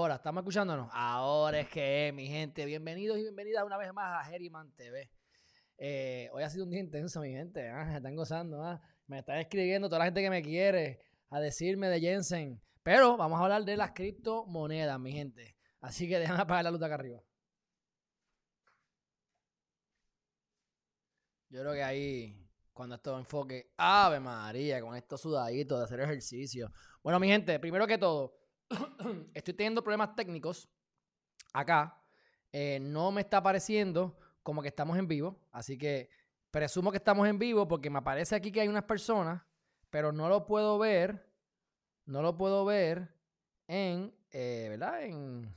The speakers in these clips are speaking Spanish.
Ahora, ¿estamos escuchándonos? Ahora es que, mi gente, bienvenidos y bienvenidas una vez más a Geriman TV. Eh, hoy ha sido un día intenso, mi gente. ¿ah? Me están gozando. ¿ah? Me están escribiendo toda la gente que me quiere a decirme de Jensen. Pero vamos a hablar de las criptomonedas, mi gente. Así que déjame apagar la luz acá arriba. Yo creo que ahí, cuando esto enfoque, Ave María, con estos sudaditos de hacer ejercicio. Bueno, mi gente, primero que todo, estoy teniendo problemas técnicos acá. Eh, no me está apareciendo como que estamos en vivo. Así que presumo que estamos en vivo porque me aparece aquí que hay unas personas, pero no lo puedo ver. No lo puedo ver en, eh, ¿verdad? En,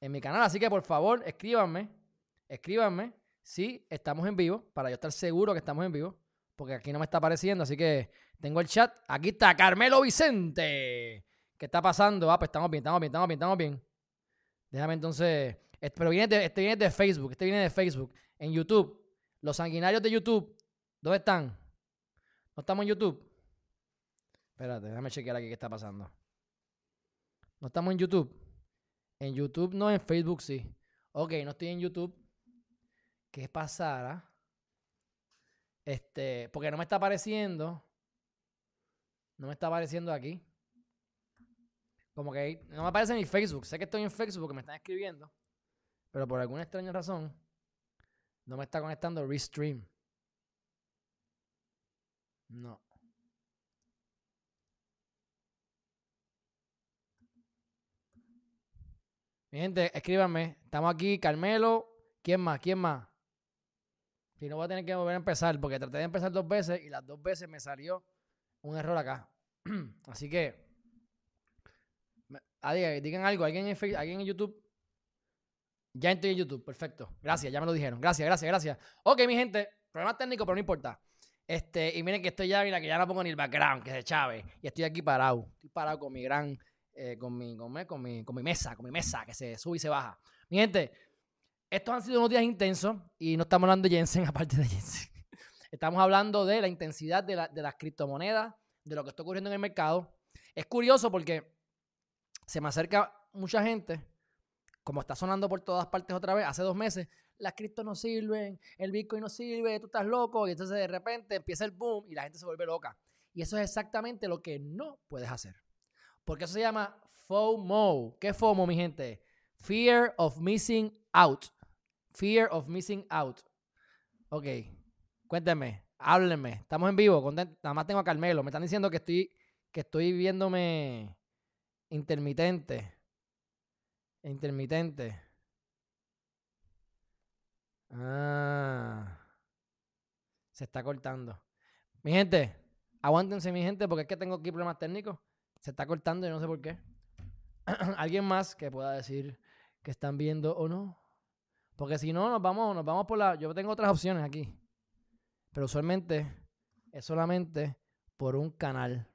en mi canal. Así que por favor, escríbanme. Escríbanme si estamos en vivo para yo estar seguro que estamos en vivo. Porque aquí no me está apareciendo. Así que tengo el chat. Aquí está Carmelo Vicente. ¿Qué está pasando? Ah, pues estamos bien, estamos bien, estamos bien, estamos bien. Déjame entonces. Pero viene de, este viene de Facebook. Este viene de Facebook. En YouTube. Los sanguinarios de YouTube. ¿Dónde están? ¿No estamos en YouTube? Espérate, déjame chequear aquí qué está pasando. ¿No estamos en YouTube? En YouTube no, en Facebook sí. Ok, no estoy en YouTube. ¿Qué pasará? Este, porque no me está apareciendo. No me está apareciendo aquí. Como que no me aparece ni Facebook. Sé que estoy en Facebook, que me están escribiendo. Pero por alguna extraña razón, no me está conectando Restream. No. Mi gente, escríbanme. Estamos aquí, Carmelo. ¿Quién más? ¿Quién más? Si no voy a tener que volver a empezar, porque traté de empezar dos veces y las dos veces me salió un error acá. Así que Ah, digan, algo. ¿Alguien en, ¿Alguien en YouTube? Ya estoy en YouTube. Perfecto. Gracias, ya me lo dijeron. Gracias, gracias, gracias. Ok, mi gente. Problema técnico, pero no importa. Este, y miren que estoy ya, mira, que ya no pongo ni el background, que se chave. Y estoy aquí parado. Estoy parado con mi gran, eh, con, mi, con, mi, con, mi, mesa, con mi mesa, que se sube y se baja. Mi gente, estos han sido unos días intensos y no estamos hablando de Jensen, aparte de Jensen. Estamos hablando de la intensidad de las criptomonedas, de lo que está ocurriendo en el mercado. Es curioso porque se me acerca mucha gente, como está sonando por todas partes otra vez, hace dos meses, las cripto no sirven, el Bitcoin no sirve, tú estás loco, y entonces de repente empieza el boom y la gente se vuelve loca. Y eso es exactamente lo que no puedes hacer. Porque eso se llama FOMO. ¿Qué FOMO, mi gente? Fear of missing out. Fear of missing out. Ok, cuéntenme, háblenme. Estamos en vivo, nada más tengo a Carmelo. Me están diciendo que estoy, que estoy viéndome Intermitente. Intermitente. Ah. Se está cortando. Mi gente, aguántense, mi gente, porque es que tengo aquí problemas técnicos. Se está cortando y no sé por qué. ¿Alguien más que pueda decir que están viendo o no? Porque si no, nos vamos, nos vamos por la. Yo tengo otras opciones aquí. Pero usualmente es solamente por un canal.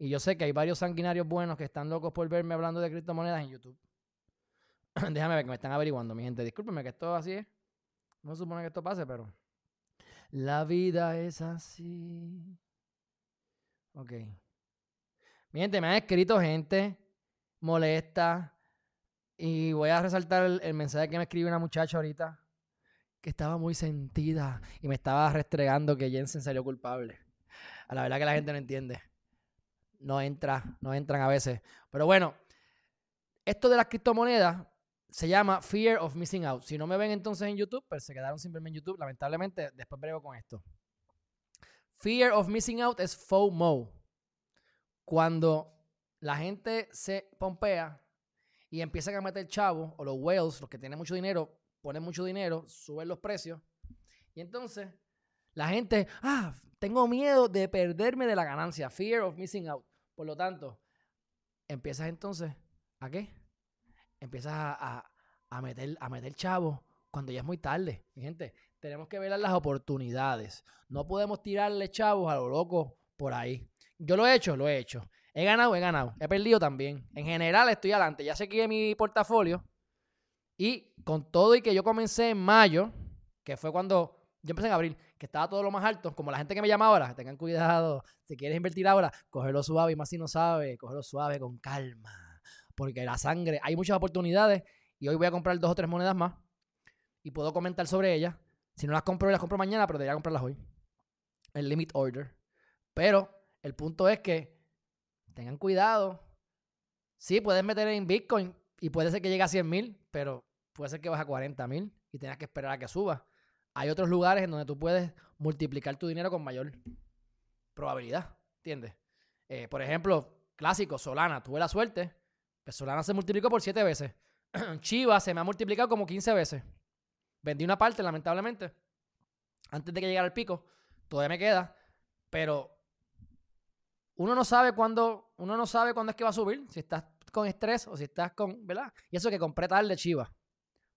Y yo sé que hay varios sanguinarios buenos que están locos por verme hablando de criptomonedas en YouTube. Déjame ver que me están averiguando, mi gente. Discúlpenme que esto así es. No supone que esto pase, pero. La vida es así. Ok. Mi gente, me han escrito gente molesta. Y voy a resaltar el, el mensaje que me escribe una muchacha ahorita. Que estaba muy sentida. Y me estaba restregando que Jensen salió culpable. A la verdad que la gente no entiende no entra, no entran a veces. Pero bueno, esto de las criptomonedas se llama Fear of Missing Out. Si no me ven entonces en YouTube, pues se quedaron simplemente en YouTube. Lamentablemente, después brego con esto. Fear of Missing Out es FOMO. Cuando la gente se pompea y empiezan a meter chavo, o los whales, los que tienen mucho dinero, ponen mucho dinero, suben los precios. Y entonces la gente, ah, tengo miedo de perderme de la ganancia. Fear of missing out. Por lo tanto, empiezas entonces, ¿a qué? Empiezas a, meter, a meter chavo cuando ya es muy tarde. Mi gente, tenemos que ver las oportunidades. No podemos tirarle chavos a lo loco por ahí. Yo lo he hecho, lo he hecho. He ganado, he ganado. He perdido también. En general estoy adelante. Ya seguí mi portafolio. Y con todo y que yo comencé en mayo, que fue cuando yo empecé en abril, que estaba todo lo más alto, como la gente que me llama ahora, tengan cuidado, si quieres invertir ahora, cógelo suave y más si no sabe, cógelo suave con calma. porque la sangre, hay muchas oportunidades y hoy voy a comprar dos o tres monedas más y puedo comentar sobre ellas. Si no las compro las compro mañana, pero debería comprarlas hoy. El limit order. Pero el punto es que tengan cuidado. Sí, puedes meter en Bitcoin y puede ser que llegue a 100 mil, pero puede ser que baje a 40 mil y tengas que esperar a que suba. Hay otros lugares en donde tú puedes multiplicar tu dinero con mayor probabilidad, ¿entiendes? Eh, por ejemplo, clásico, Solana, tuve la suerte, pues Solana se multiplicó por 7 veces. Chiva se me ha multiplicado como 15 veces. Vendí una parte, lamentablemente, antes de que llegara el pico. Todavía me queda, pero uno no sabe cuándo, uno no sabe cuándo es que va a subir, si estás con estrés o si estás con, ¿verdad? Y eso que compré de Chiva,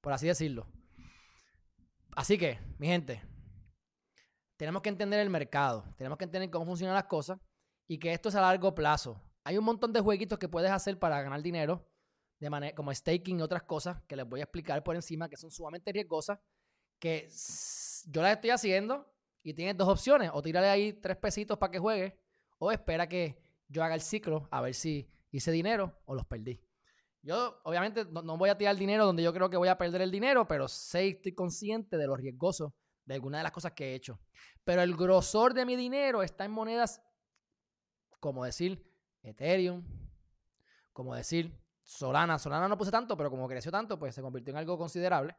por así decirlo. Así que, mi gente, tenemos que entender el mercado, tenemos que entender cómo funcionan las cosas y que esto es a largo plazo. Hay un montón de jueguitos que puedes hacer para ganar dinero, de manera, como staking y otras cosas que les voy a explicar por encima, que son sumamente riesgosas, que yo las estoy haciendo y tienes dos opciones, o tirarle ahí tres pesitos para que juegue, o espera que yo haga el ciclo a ver si hice dinero o los perdí. Yo, obviamente, no, voy a tirar dinero donde yo creo que voy a perder el dinero, pero sé estoy consciente de lo riesgoso de algunas de las cosas que he hecho. Pero el grosor de mi dinero está en monedas como decir Ethereum, como decir Solana. Solana no puse tanto, pero como creció tanto, pues se convirtió en algo considerable.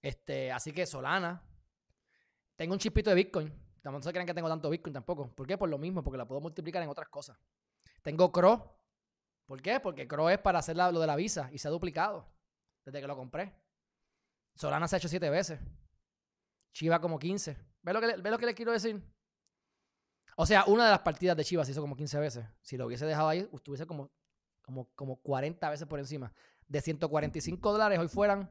Este, así que Solana. Tengo un chispito de Bitcoin. No se crean que tengo tanto Bitcoin tampoco. ¿Por qué? Por lo mismo, porque la puedo multiplicar en otras cosas. Tengo CRO, ¿Por qué? Porque Crow es para hacer lo de la visa y se ha duplicado desde que lo compré. Solana se ha hecho siete veces. Chiva como 15. ¿Ves lo que, le, lo que les quiero decir? O sea, una de las partidas de Chiva se hizo como 15 veces. Si lo hubiese dejado ahí, estuviese como, como, como 40 veces por encima. De 145 dólares, hoy fueran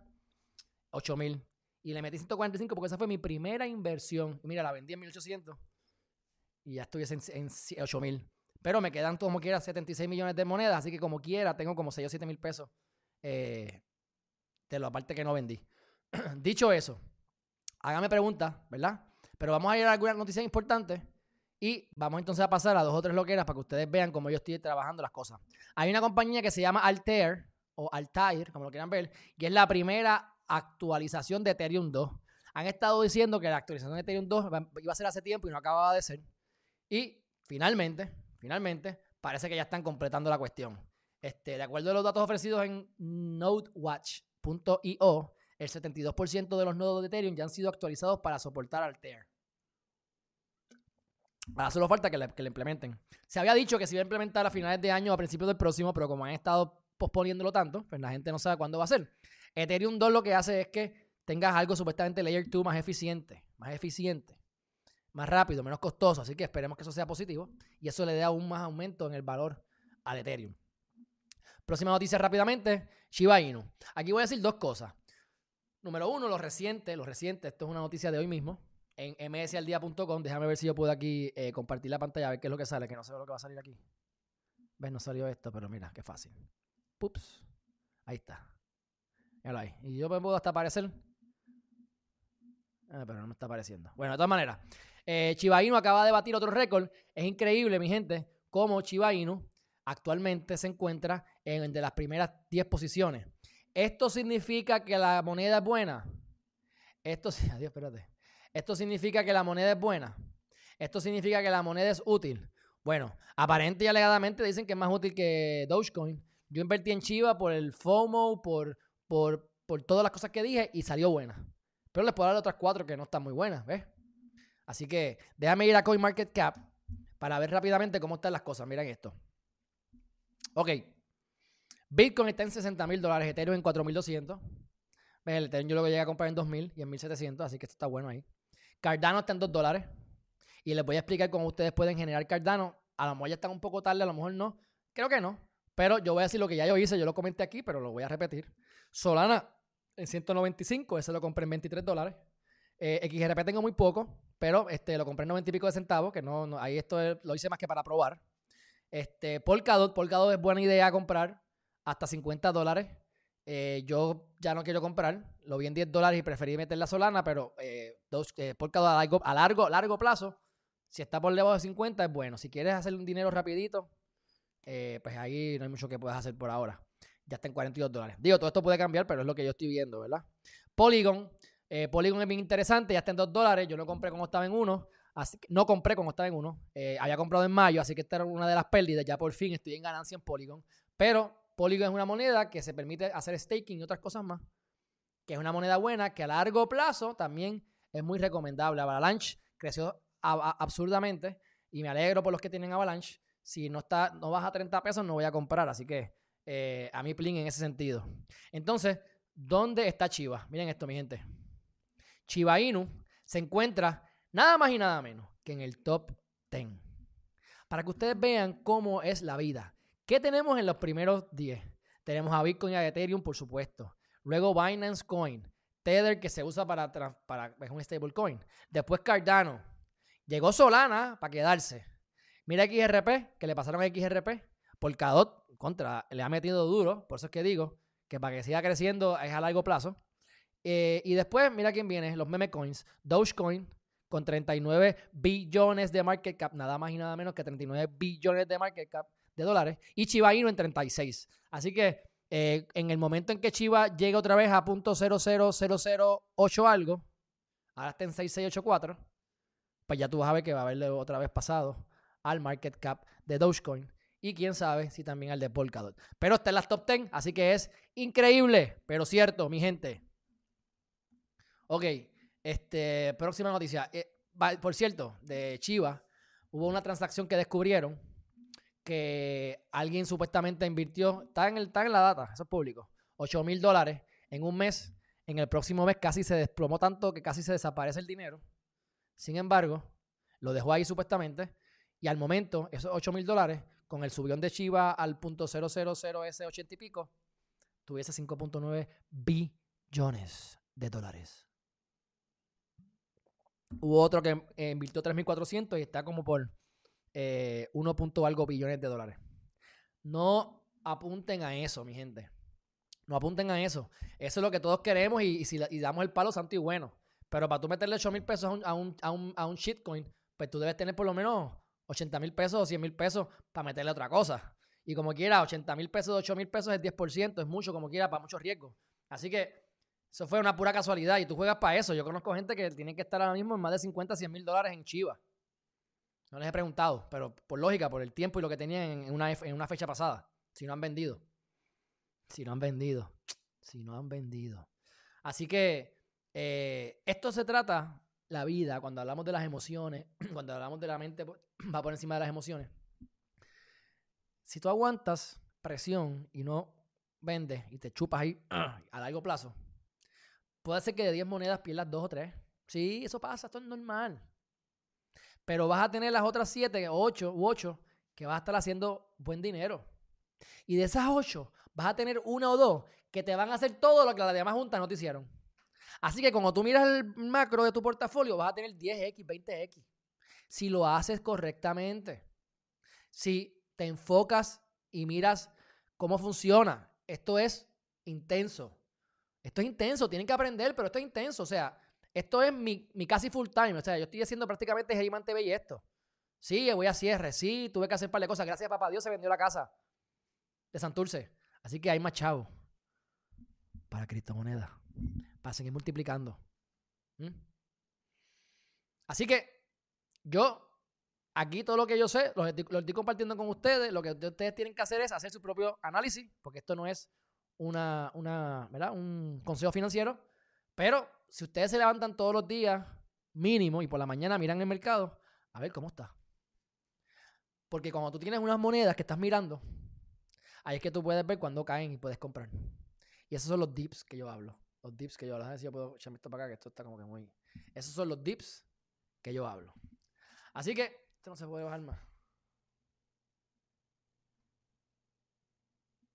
8 mil. Y le metí 145 porque esa fue mi primera inversión. mira, la vendí en 1800 y ya estuviese en, en 8 mil. Pero me quedan como quiera 76 millones de monedas, así que como quiera tengo como 6 o 7 mil pesos eh, de lo aparte que no vendí. Dicho eso, hágame preguntas, ¿verdad? Pero vamos a ir a algunas noticias importantes y vamos entonces a pasar a dos o tres loqueras para que ustedes vean cómo yo estoy trabajando las cosas. Hay una compañía que se llama Altair o Altair, como lo quieran ver, que es la primera actualización de Ethereum 2. Han estado diciendo que la actualización de Ethereum 2 iba a ser hace tiempo y no acababa de ser. Y finalmente, finalmente, parece que ya están completando la cuestión. Este, de acuerdo a los datos ofrecidos en nodewatch.io, el 72% de los nodos de Ethereum ya han sido actualizados para soportar Altair. Ahora solo falta que le, implementen. Se había dicho que se iba a implementar a finales de año o a principios del próximo, pero como han estado posponiéndolo tanto, pues la gente no sabe cuándo va a ser. Ethereum 2 lo que hace es que tengas algo supuestamente Layer 2 más eficiente, más eficiente más rápido, menos costoso. Así que esperemos que eso sea positivo y eso le dé aún más aumento en el valor al Ethereum. Próxima noticia rápidamente, Shiba Inu. Aquí voy a decir dos cosas. Número uno, lo reciente, lo reciente, esto es una noticia de hoy mismo, en msaldia.com. Déjame ver si yo puedo aquí eh, compartir la pantalla, a ver qué es lo que sale, que no sé lo que va a salir aquí. ¿Ves? No salió esto, pero mira, qué fácil. Pups. Ahí está. Míralo ahí. Y yo me puedo hasta aparecer. Ah, pero no me está apareciendo. Bueno, de todas maneras, eh, Chiba Inu acaba de batir otro récord. Es increíble, mi gente, cómo Chiba Inu actualmente se encuentra en de las primeras 10 posiciones. ¿Esto significa que la moneda es buena? Esto, adiós, espérate. ¿Esto significa que la moneda es buena? ¿Esto significa que la moneda es útil? Bueno, aparente y alegadamente dicen que es más útil que Dogecoin. Yo invertí en Chiva por el FOMO, por, por, por todas las cosas que dije y salió buena. Pero les puedo dar otras cuatro que no están muy buenas, ¿ves? Así que déjame ir a CoinMarketCap para ver rápidamente cómo están las cosas. Miren esto. Ok. Bitcoin está en 60 mil dólares, Ethereum en 4.200. El Ethereum yo lo llegué a comprar en 2.000 y en 1.700, así que esto está bueno ahí. Cardano está en 2 dólares. Y les voy a explicar cómo ustedes pueden generar Cardano. A lo mejor ya están un poco tarde, a lo mejor no. Creo que no. Pero yo voy a decir lo que ya yo hice, yo lo comenté aquí, pero lo voy a repetir. Solana en 195, ese lo compré en 23 dólares. Eh, XRP tengo muy poco, pero este, lo compré en 90 y pico de centavos, que no, ahí esto lo hice más que para probar. Este, Polkadot, Polkadot es buena idea comprar hasta 50 dólares. Eh, yo ya no quiero comprar, lo vi en 10 dólares y preferí meter la Solana, pero eh, dos, eh, Polkadot a largo, a largo, largo plazo, si está por debajo de 50 es bueno. Si quieres hacer un dinero rapidito, pues ahí no hay mucho que puedas hacer por ahora. Ya está en 42 dólares. Digo, todo esto puede cambiar, pero es lo que yo estoy viendo, ¿verdad? Polygon. Eh, Polygon es bien interesante, ya está en 2 dólares. Yo no compré como estaba en 1. Así que no compré como estaba en 1. Eh, había comprado en mayo, así que esta era una de las pérdidas. Ya por fin estoy en ganancia en Polygon. Pero Polygon es una moneda que se permite hacer staking y otras cosas más. Que es una moneda buena que a largo plazo también es muy recomendable. Avalanche creció absurdamente y me alegro por los que tienen Avalanche. Si no, está, no baja a 30 pesos, no voy a comprar. Así que eh, a mí plin en ese sentido. Entonces, ¿dónde está Chiva? Miren esto, mi gente. Chiva Inu se encuentra nada más y nada menos que en el top 10. Para que ustedes vean cómo es la vida. ¿Qué tenemos en los primeros 10? Tenemos a Bitcoin y a Ethereum, por supuesto. Luego Binance Coin. Tether, que se usa para, para es un stablecoin. Después Cardano. Llegó Solana para quedarse. Mira XRP, que le pasaron a XRP. Polkadot, contra, le ha metido duro. Por eso es que digo que para que siga creciendo es a largo plazo. Eh, y después, mira quién viene, los meme coins. Dogecoin, con 39 billones de market cap, nada más y nada menos que 39 billones de market cap de dólares. Y Chiba Inu en 36. Así que eh, en el momento en que Chiva llegue otra vez a .00008 algo, ahora está en 6684, pues ya tú vas a ver que va a haberle otra vez pasado al market cap de Dogecoin. Y quién sabe si también al de Polkadot. Pero está en las top 10, así que es increíble, pero cierto, mi gente. Ok, este, próxima noticia. Eh, por cierto, de Chiva, hubo una transacción que descubrieron que alguien supuestamente invirtió, está en, el, está en la data, eso es público, 8 mil dólares en un mes. En el próximo mes casi se desplomó tanto que casi se desaparece el dinero. Sin embargo, lo dejó ahí supuestamente. Y al momento, esos 8 mil dólares, con el subión de Chiva al punto s 80 y pico, tuviese 5.9 billones de dólares. Hubo otro que eh, invirtió 3.400 y está como por eh, 1. algo billones de dólares. No apunten a eso, mi gente. No apunten a eso. Eso es lo que todos queremos y, si damos el palo santo y bueno. Pero para tú meterle 8 mil pesos a un, a, un, a, un, shitcoin, pues tú debes tener por lo menos 80 mil pesos o 100 mil pesos para meterle otra cosa. Y como quiera, 80 mil pesos de 8 mil pesos es 10%, es mucho como quiera para muchos riesgos. Así que eso fue una pura casualidad y tú juegas para eso. Yo conozco gente que tiene que estar ahora mismo en más de 50, 100 mil dólares en Chivas. No les he preguntado, pero por lógica, por el tiempo y lo que tenían en una, en una fecha pasada. Si no han vendido. Si no han vendido. Si no han vendido. Así que eh, esto se trata, la vida, cuando hablamos de las emociones, cuando hablamos de la mente, va por encima de las emociones. Si tú aguantas presión y no vendes y te chupas ahí a largo plazo, puede ser que de 10 monedas pierdas 2 o 3. Sí, eso pasa, esto es normal. Pero vas a tener las otras 7, 8 u 8 que vas a estar haciendo buen dinero. Y de esas 8 vas a tener una o dos que te van a hacer todo lo que las demás juntas no te hicieron. Así que cuando tú miras el macro de tu portafolio, vas a tener 10x, 20x. Si lo haces correctamente. Si te enfocas y miras cómo funciona. Esto es intenso. Esto es intenso. Tienen que aprender, pero esto es intenso. O sea, esto es mi, casi full time. O sea, yo estoy haciendo prácticamente Geriman TV y esto. Sí, voy a cierre. Sí, tuve que hacer un par de cosas. Gracias papá Dios se vendió la casa de Santurce. Así que hay más chavo para criptomonedas. Para seguir multiplicando. ¿Mm? Así que yo, aquí todo lo que yo sé, lo lo estoy compartiendo con ustedes. Lo que ustedes tienen que hacer es hacer su propio análisis, porque esto no es una, una, ¿verdad? un consejo financiero. Pero si ustedes se levantan todos los días, mínimo, y por la mañana miran el mercado, a ver cómo está. Porque cuando tú tienes unas monedas que estás mirando, ahí es que tú puedes ver cuándo caen y puedes comprar. Y esos son los dips que yo hablo. Los dips que yo hablo. A yo puedo echarme esto para acá, que esto está como que muy. Esos son los dips que yo hablo. Así que, esto no se puede bajar más.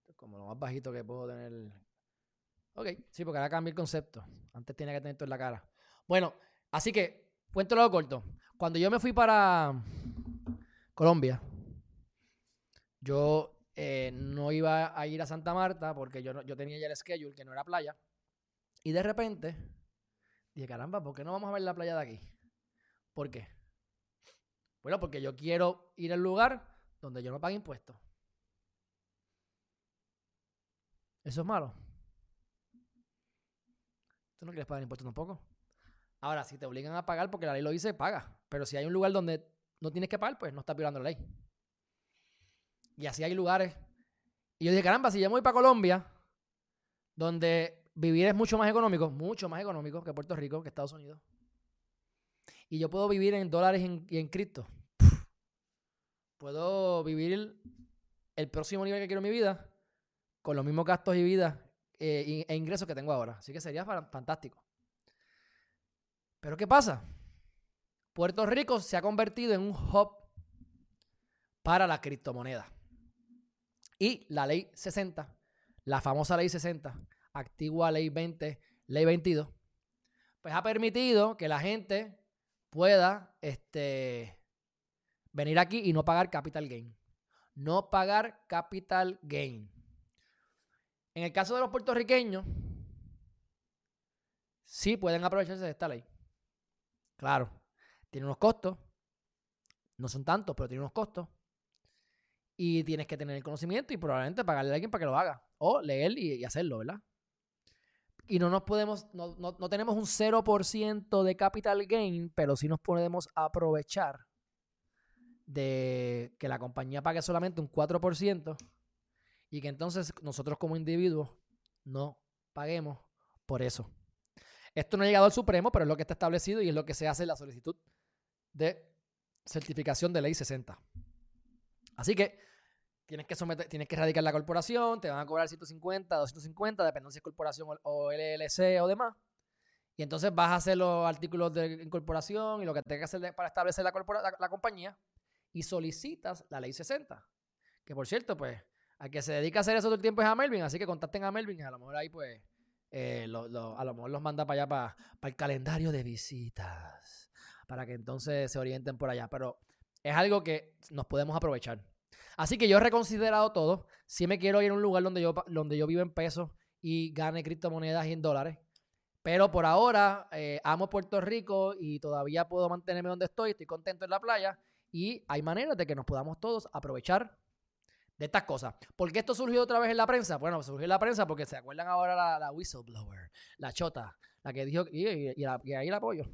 Esto es como lo más bajito que puedo tener Ok, sí, porque ahora cambia el concepto. Antes tenía que tener todo en la cara. Bueno, así que, lo corto. Cuando yo me fui para Colombia, yo eh, no iba a ir a Santa Marta porque yo, yo tenía ya el schedule que no era playa. Y de repente dije, caramba, ¿por qué no vamos a ver la playa de aquí? ¿Por qué? Bueno, porque yo quiero ir al lugar donde yo no pague impuestos. Eso es malo. Tú no quieres pagar impuestos tampoco. Ahora, si te obligan a pagar porque la ley lo dice, paga. Pero si hay un lugar donde no tienes que pagar, pues no estás violando la ley. Y así hay lugares. Y yo dije, caramba, si yo me voy para Colombia, donde vivir es mucho más económico, mucho más económico que Puerto Rico, que Estados Unidos. Y yo puedo vivir en dólares y en, cripto. Puedo vivir el próximo nivel que quiero en mi vida con los mismos gastos y vida eh, e ingresos que tengo ahora. Así que sería fantástico. Pero ¿qué pasa? Puerto Rico se ha convertido en un hub para la criptomoneda. Y la ley 60, la famosa ley 60, activa ley 20, ley 22, pues ha permitido que la gente pueda este, venir aquí y no pagar capital gain. No pagar capital gain. En el caso de los puertorriqueños, sí pueden aprovecharse de esta ley. Claro, tiene unos costos. No son tantos, pero tiene unos costos. Y tienes que tener el conocimiento y probablemente pagarle a alguien para que lo haga. O leer y, hacerlo, ¿verdad? Y no nos podemos, no, no tenemos un 0% de capital gain, pero sí nos podemos aprovechar de que la compañía pague solamente un 4% y que entonces nosotros como individuos no paguemos por eso. Esto no ha llegado al Supremo, pero es lo que está establecido y es lo que se hace en la solicitud de certificación de ley 60. Así que tienes que someter, tienes que erradicar la corporación, te van a cobrar 150, 250, depende si corporación o LLC o demás. Y entonces vas a hacer los artículos de incorporación y lo que tengas que hacer para establecer la, la, compañía y solicitas la ley 60. Que por cierto, pues, a que se dedica a hacer eso todo el tiempo es a Melvin, así que contacten a Melvin a lo mejor ahí, pues, eh, a lo mejor los manda para allá, para, para el calendario de visitas, para que entonces se orienten por allá. Pero es algo que nos podemos aprovechar. Así que yo he reconsiderado todo. Si me quiero ir a un lugar donde yo, donde yo vivo en pesos y gane criptomonedas y en dólares. Pero por ahora eh, amo Puerto Rico y todavía puedo mantenerme donde estoy. Estoy contento en la playa. Y hay maneras de que nos podamos todos aprovechar de estas cosas. ¿Por qué esto surgió otra vez en la prensa? Bueno, surgió en la prensa porque se acuerdan ahora la, la whistleblower, la chota, la que dijo, y, y, ahí la apoyo,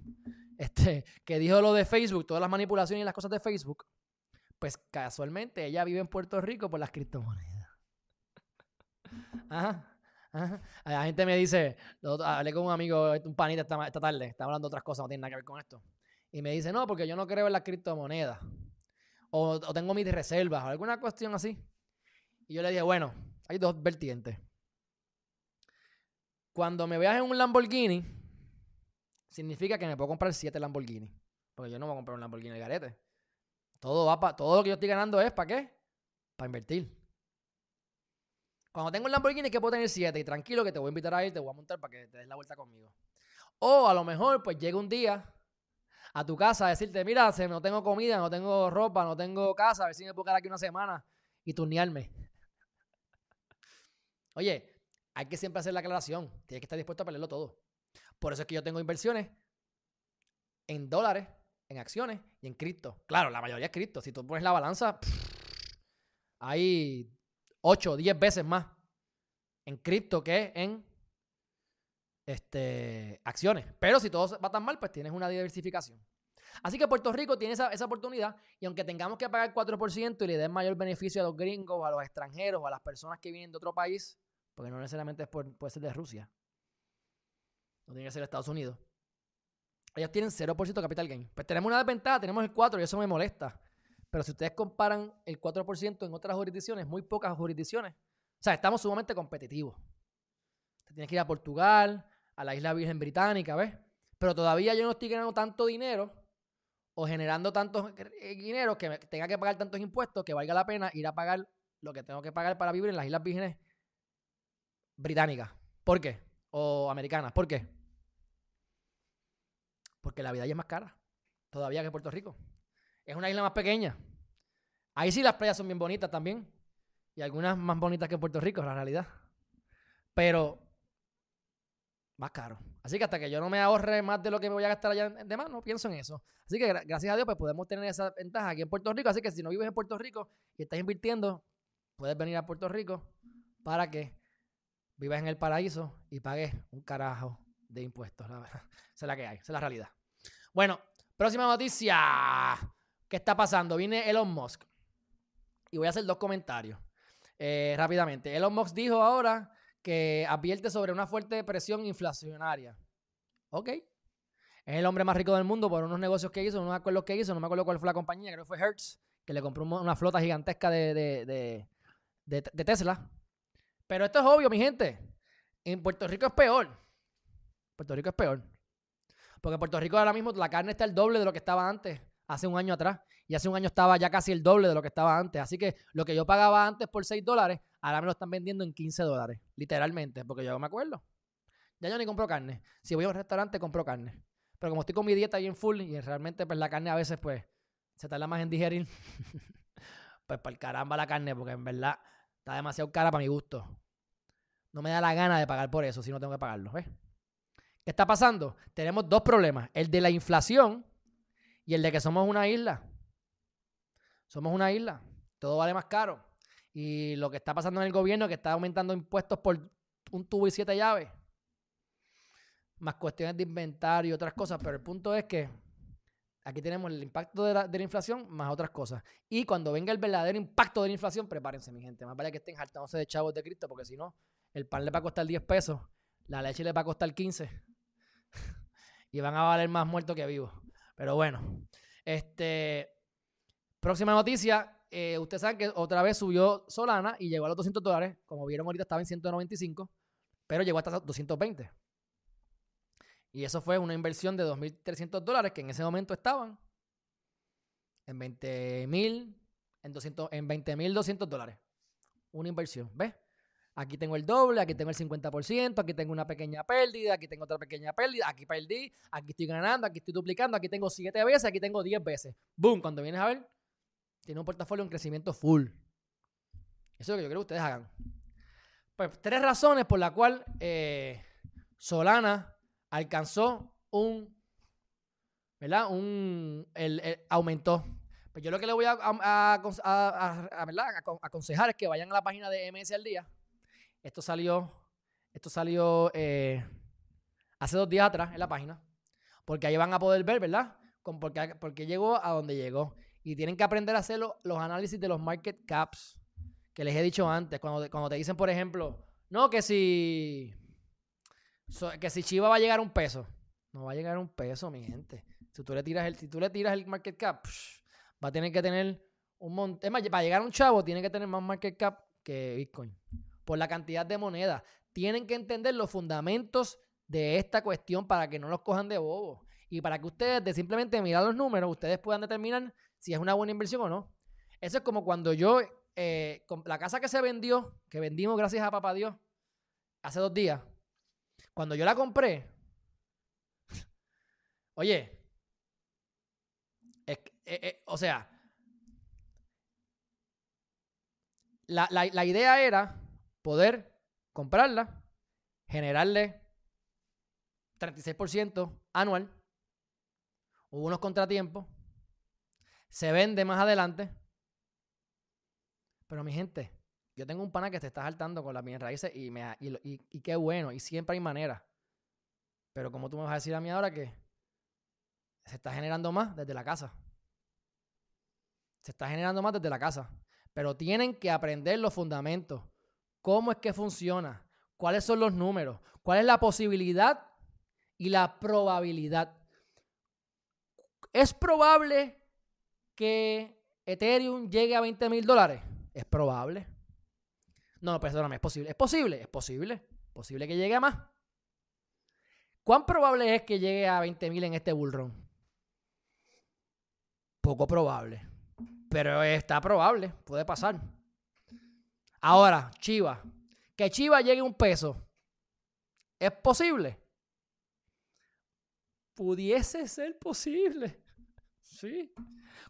este, que dijo lo de Facebook, todas las manipulaciones y las cosas de Facebook. Pues casualmente ella vive en Puerto Rico por las criptomonedas. Ajá. Ajá. La gente me dice, hablé con un amigo, un panita esta, esta tarde, está hablando de otras cosas, no tiene nada que ver con esto. Y me dice, no, porque yo no creo en las criptomonedas. O, o tengo mis reservas, o alguna cuestión así. Y yo le dije, bueno, hay dos vertientes. Cuando me veas en un Lamborghini, significa que me puedo comprar siete Lamborghini. Porque yo no voy a comprar un Lamborghini de garete. Todo, va para todo lo que yo estoy ganando es ¿para qué? Para invertir. Cuando tengo un Lamborghini que puedo tener siete y tranquilo que te voy a invitar a ir, te voy a montar para que te des la vuelta conmigo. O a lo mejor pues llega un día a tu casa a decirte, mira, no tengo comida, no tengo ropa, no tengo casa, a ver si me puedo quedar aquí una semana y turnearme. Oye, hay que siempre hacer la aclaración, tienes que estar dispuesto a perderlo todo. Por eso es que yo tengo inversiones en dólares en acciones y en cripto. Claro, la mayoría es cripto. Si tú pones la balanza, hay 8 o 10 veces más en cripto que en este, acciones. Pero si todo va tan mal, pues tienes una diversificación. Así que Puerto Rico tiene esa, esa oportunidad y aunque tengamos que pagar 4% y le den mayor beneficio a los gringos, a los extranjeros, a las personas que vienen de otro país, porque no necesariamente es puede ser de Rusia, no tiene que ser de Estados Unidos, ellos tienen 0% capital gain. Pues tenemos una desventaja, tenemos el 4% y eso me molesta. Pero si ustedes comparan el 4% en otras jurisdicciones, muy pocas jurisdicciones, o sea, estamos sumamente competitivos. Te tienes que ir a Portugal, a la isla Virgen Británica, ¿ves? Pero todavía yo no estoy ganando tanto dinero o generando tantos dinero que tenga que pagar tantos impuestos que valga la pena ir a pagar lo que tengo que pagar para vivir en las Islas Vírgenes Británicas. ¿Por qué? O americanas. ¿Por qué? Porque la vida allí es más cara. Todavía que Puerto Rico. Es una isla más pequeña. Ahí sí las playas son bien bonitas también. Y algunas más bonitas que Puerto Rico, la realidad. Pero más caro. Así que hasta que yo no me ahorre más de lo que me voy a gastar allá de más, no pienso en eso. Así que gracias a Dios pues podemos tener esa ventaja aquí en Puerto Rico. Así que si no vives en Puerto Rico y estás invirtiendo, puedes venir a Puerto Rico para que vives en el paraíso y pagues un carajo de impuestos. La verdad. Esa es la que hay, esa es la realidad. Bueno, próxima noticia. ¿Qué está pasando? Viene Elon Musk. Y voy a hacer dos comentarios eh, rápidamente. Elon Musk dijo ahora que advierte sobre una fuerte presión inflacionaria. Ok. Es el hombre más rico del mundo por unos negocios que hizo, no me acuerdo que hizo, no me acuerdo cuál fue la compañía, creo que fue Hertz, que le compró una flota gigantesca de, de Tesla. Pero esto es obvio, mi gente. En Puerto Rico es peor. Puerto Rico es peor. Porque en Puerto Rico ahora mismo la carne está el doble de lo que estaba antes, hace un año atrás. Y hace un año estaba ya casi el doble de lo que estaba antes. Así que lo que yo pagaba antes por 6 dólares, ahora me lo están vendiendo en 15 dólares. Literalmente, porque yo me acuerdo. Ya yo ni compro carne. Si voy a un restaurante, compro carne. Pero como estoy con mi dieta en full y realmente pues la carne a veces pues se tarda más en digerir, pues para caramba la carne, porque en verdad está demasiado cara para mi gusto. No me da la gana de pagar por eso si no tengo que pagarlo. ¿Ves? ¿Qué está pasando? Tenemos dos problemas. El de la inflación y el de que somos una isla. Somos una isla. Todo vale más caro. Y lo que está pasando en el gobierno es que está aumentando impuestos por un tubo y siete llaves. Más cuestiones de inventario y otras cosas. Pero el punto es que aquí tenemos el impacto de la, inflación más otras cosas. Y cuando venga el verdadero impacto de la inflación, prepárense, mi gente. Más vale que estén hartándose de chavos de Cristo, porque si no, el pan le va a costar 10 pesos, la leche le va a costar 15 y van a valer más muertos que vivos. Pero bueno, este, próxima noticia. Eh, ustedes saben que otra vez subió Solana y llegó a los 200 dólares. Como vieron ahorita estaba en 195, pero llegó hasta 220. Y eso fue una inversión de 2.300 dólares que en ese momento estaban en 20.000, en, 200, en 20.200 dólares. Una inversión, ¿ves? Aquí tengo el doble, aquí tengo el 50%, aquí tengo una pequeña pérdida, aquí tengo otra pequeña pérdida, aquí perdí, aquí estoy ganando, aquí estoy duplicando, aquí tengo 7 veces, aquí tengo 10 veces. Boom, cuando vienes a ver, tiene un portafolio en crecimiento full. Eso es lo que yo creo que ustedes hagan. Pues tres razones por las cuales eh, Solana alcanzó un, ¿verdad? Un, el, aumentó. Pues yo lo que le voy a, a, a, aconsejar es que vayan a la página de MS al día esto salió, esto salió eh, hace dos días atrás en la página. Porque ahí van a poder ver, ¿verdad? Porque, porque llegó a donde llegó. Y tienen que aprender a hacer los análisis de los market caps que les he dicho antes. Cuando, cuando te dicen, por ejemplo, no, que si, que si Chiva va a llegar un peso. No va a llegar un peso, mi gente. Si tú le tiras el, si tú le tiras el market cap, va a tener que tener un montón. Es más, para llegar a un chavo, tiene que tener más market cap que Bitcoin por la cantidad de moneda. Tienen que entender los fundamentos de esta cuestión para que no los cojan de bobo. Y para que ustedes, de simplemente mirar los números, ustedes puedan determinar si es una buena inversión o no. Eso es como cuando yo, eh, la casa que se vendió, que vendimos gracias a Papá Dios, hace dos días, cuando yo la compré, oye, eh, eh, o sea, la idea era poder comprarla, generarle 36% anual. Hubo unos contratiempos. Se vende más adelante. Pero mi gente, yo tengo un pana que te está saltando con las bienes raíces y, me, y, qué bueno. Y siempre hay manera. Pero como tú me vas a decir a mí ahora que se está generando más desde la casa. Se está generando más desde la casa. Pero tienen que aprender los fundamentos cómo es que funciona, cuáles son los números, cuál es la posibilidad y la probabilidad. ¿Es probable que Ethereum llegue a 20 mil dólares? Es probable. No, perdóname, es posible. Es posible, es posible. Posible que llegue a más. ¿Cuán probable es que llegue a 20 mil en este bullrun? Poco probable. Pero está probable, puede pasar. Ahora, Chiva. Que Chiva llegue a un peso. ¿Es posible? Pudiese ser posible. Sí.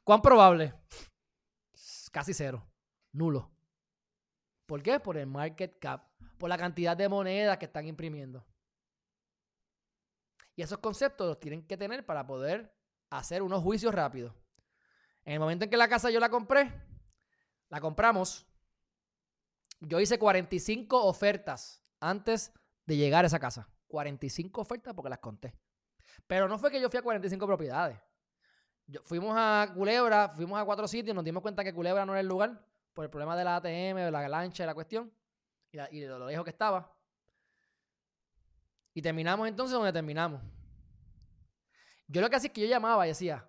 ¿Cuán probable? Casi cero. Nulo. ¿Por qué? Por el market cap. Por la cantidad de monedas que están imprimiendo. Y esos conceptos los tienen que tener para poder hacer unos juicios rápidos. En el momento en que la casa yo la compré, la compramos yo hice 45 ofertas antes de llegar a esa casa. 45 ofertas porque las conté. Pero no fue que yo fui a 45 propiedades. fuimos a Culebra, fuimos a cuatro sitios, nos dimos cuenta que Culebra no era el lugar por el problema de la ATM, de la lancha, de la cuestión y, de lo lejos que estaba. Y terminamos entonces donde terminamos. Yo lo que hacía es que yo llamaba y decía,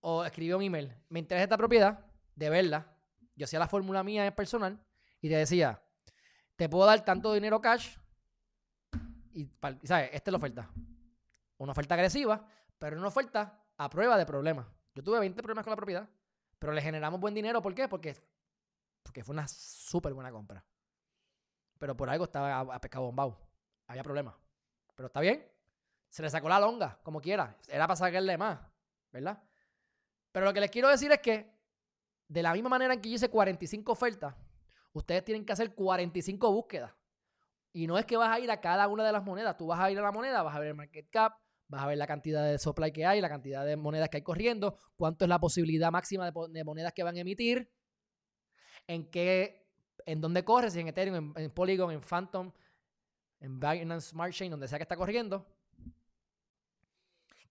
o escribía un email, me interesa esta propiedad, de verla. Yo hacía la fórmula mía personal y te decía, te puedo dar tanto dinero cash y, ¿sabes? Esta es la oferta. Una oferta agresiva, pero una oferta a prueba de problemas. Yo tuve 20 problemas con la propiedad, pero le generamos buen dinero. ¿Por qué? Porque, porque fue una súper buena compra. Pero por algo estaba a, pescado bombado. Había problemas. Pero está bien. Se le sacó la longa, como quiera. Era para sacarle más, ¿verdad? Pero lo que les quiero decir es que, de la misma manera en que yo hice 45 ofertas, ustedes tienen que hacer 45 búsquedas. Y no es que vas a ir a cada una de las monedas. Tú vas a ir a la moneda, vas a ver el market cap, vas a ver la cantidad de supply que hay, la cantidad de monedas que hay corriendo, cuánto es la posibilidad máxima de, monedas que van a emitir, en qué, en dónde corre, si en Ethereum, en, Polygon, en Phantom, en Binance Smart Chain, donde sea que está corriendo.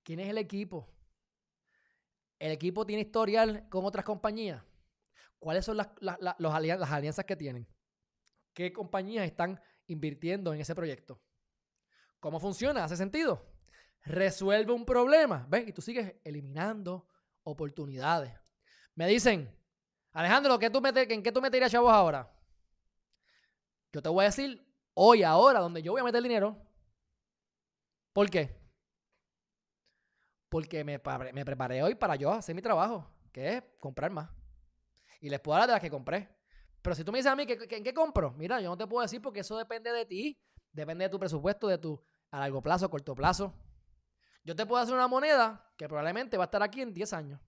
¿Quién es el equipo? El equipo tiene historial con otras compañías. ¿Cuáles son las, las alianzas que tienen? ¿Qué compañías están invirtiendo en ese proyecto. ¿Cómo funciona? ¿Hace sentido? Resuelve un problema. ¿Ves? Y tú sigues eliminando oportunidades. Me dicen, Alejandro, ¿qué tú ¿en qué tú meterías chavos ahora? Yo te voy a decir hoy, ahora, donde yo voy a meter dinero. ¿Por qué? Porque me, me preparé hoy para yo hacer mi trabajo, que es comprar más. Y les puedo hablar de las que compré. Pero si tú me dices a mí, ¿en qué compro? Mira, yo no te puedo decir porque eso depende de ti. Depende de tu presupuesto, de tu a largo plazo, corto plazo. Yo te puedo hacer una moneda que probablemente va a estar aquí en 10 años.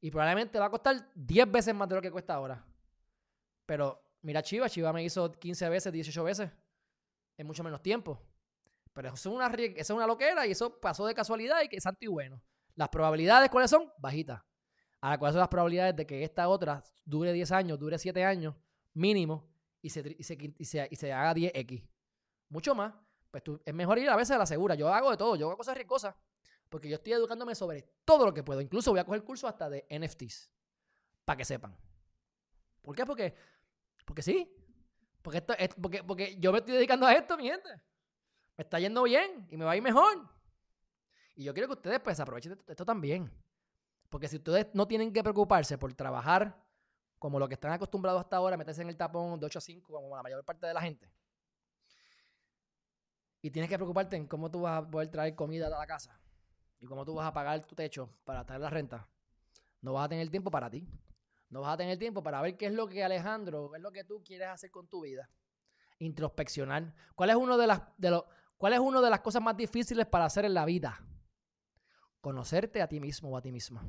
Y probablemente va a costar 10 veces más de lo que cuesta ahora. Pero mira Chiva, Chiva me hizo 15 veces, 18 veces en mucho menos tiempo. Pero eso es una, eso es una loquera y eso pasó de casualidad y que es santo y bueno. Las probabilidades, ¿cuáles son? Bajitas. Ahora, ¿cuáles son las probabilidades de que esta otra dure 10 años, dure 7 años mínimo y se, y se, y se, haga 10x? Mucho más. Pues tú, es mejor ir a veces a la segura. Yo hago de todo, yo hago cosas ricosas. Porque yo estoy educándome sobre todo lo que puedo. Incluso voy a coger curso hasta de NFTs. Para que sepan. ¿Por qué? Porque, porque sí. Porque, esto, es, porque, porque yo me estoy dedicando a esto, mi gente. Me está yendo bien y me va a ir mejor. Y yo quiero que ustedes pues aprovechen esto también. Porque si ustedes no tienen que preocuparse por trabajar como lo que están acostumbrados hasta ahora, meterse en el tapón de 8 a 5, como la mayor parte de la gente, y tienes que preocuparte en cómo tú vas a poder traer comida a la casa y cómo tú vas a pagar tu techo para traer la renta, no vas a tener tiempo para ti. No vas a tener tiempo para ver qué es lo que Alejandro, qué es lo que tú quieres hacer con tu vida. Introspeccionar. ¿Cuál es uno de de cuál es una de las cosas más difíciles para hacer en la vida? Conocerte a ti mismo o a ti misma.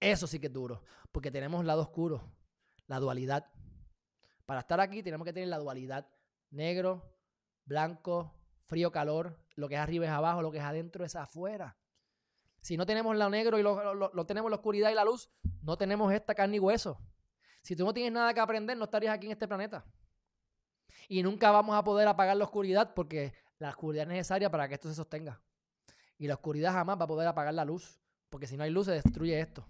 Eso sí que es duro, porque tenemos lado oscuro, la dualidad. Para estar aquí tenemos que tener la dualidad. Negro, blanco, frío, calor, lo que es arriba es abajo, lo que es adentro es afuera. Si no tenemos lo negro y lo, tenemos la oscuridad y la luz, no tenemos esta carne y hueso. Si tú no tienes nada que aprender, no estarías aquí en este planeta. Y nunca vamos a poder apagar la oscuridad porque la oscuridad es necesaria para que esto se sostenga. Y la oscuridad jamás va a poder apagar la luz, porque si no hay luz se destruye esto.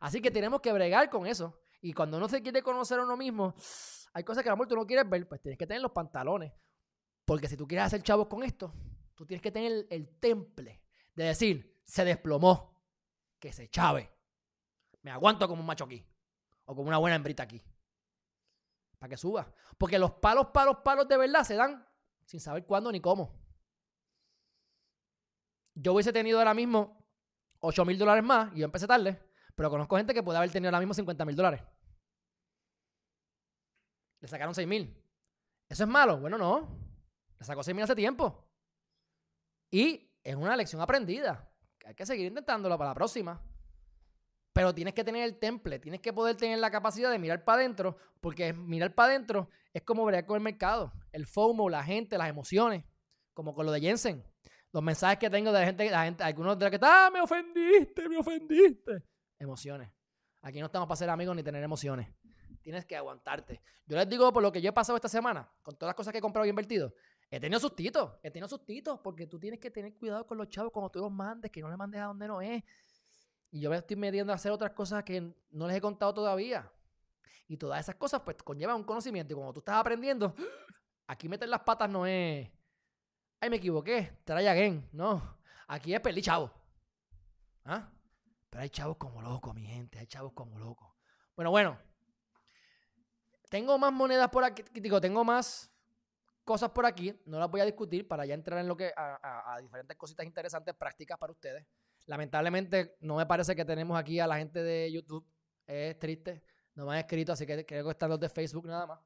Así que tenemos que bregar con eso. Y cuando uno se quiere conocer a uno mismo, hay cosas que a lo mejor no quieres ver, pues tienes que tener los pantalones. Porque si tú quieres hacer chavos con esto, tú tienes que tener el, temple de decir, se desplomó, que se chave. Me aguanto como un macho aquí. O como una buena hembrita aquí. Para que suba. Porque los palos, palos, palos de verdad se dan sin saber cuándo ni cómo yo hubiese tenido ahora mismo 8 mil dólares más y yo empecé tarde, pero conozco gente que puede haber tenido ahora mismo 50 mil dólares. Le sacaron 6 mil. ¿Eso es malo? Bueno, no. Le sacó 6 mil hace tiempo. Y es una lección aprendida. Hay que seguir intentándolo para la próxima. Pero tienes que tener el temple, tienes que poder tener la capacidad de mirar para adentro, porque mirar para adentro es como ver con el mercado. El FOMO, la gente, las emociones, como con lo de Jensen los mensajes que tengo de la gente, la gente algunos de los que están, ah, me ofendiste, me ofendiste. Emociones. Aquí no estamos para ser amigos ni tener emociones. Tienes que aguantarte. Yo les digo por lo que yo he pasado esta semana, con todas las cosas que he comprado y invertido, he tenido sustitos, he tenido sustitos, porque tú tienes que tener cuidado con los chavos cuando tú los mandes, que no les mandes a donde no es. Y yo me estoy metiendo a hacer otras cosas que no les he contado todavía. Y todas esas cosas, pues, conllevan un conocimiento. Y cuando tú estás aprendiendo, aquí meter las patas no es. Ay, me equivoqué, try again. No. Aquí es perdí chavo. ¿Ah? Pero hay chavos como locos, mi gente. Hay chavos como locos. Bueno, bueno. Tengo más monedas por aquí. Digo, tengo más cosas por aquí. No las voy a discutir para ya entrar en lo que. a, a diferentes cositas interesantes, prácticas para ustedes. Lamentablemente, no me parece que tenemos aquí a la gente de YouTube. Es triste. No me han escrito, así que creo que están los de Facebook nada más.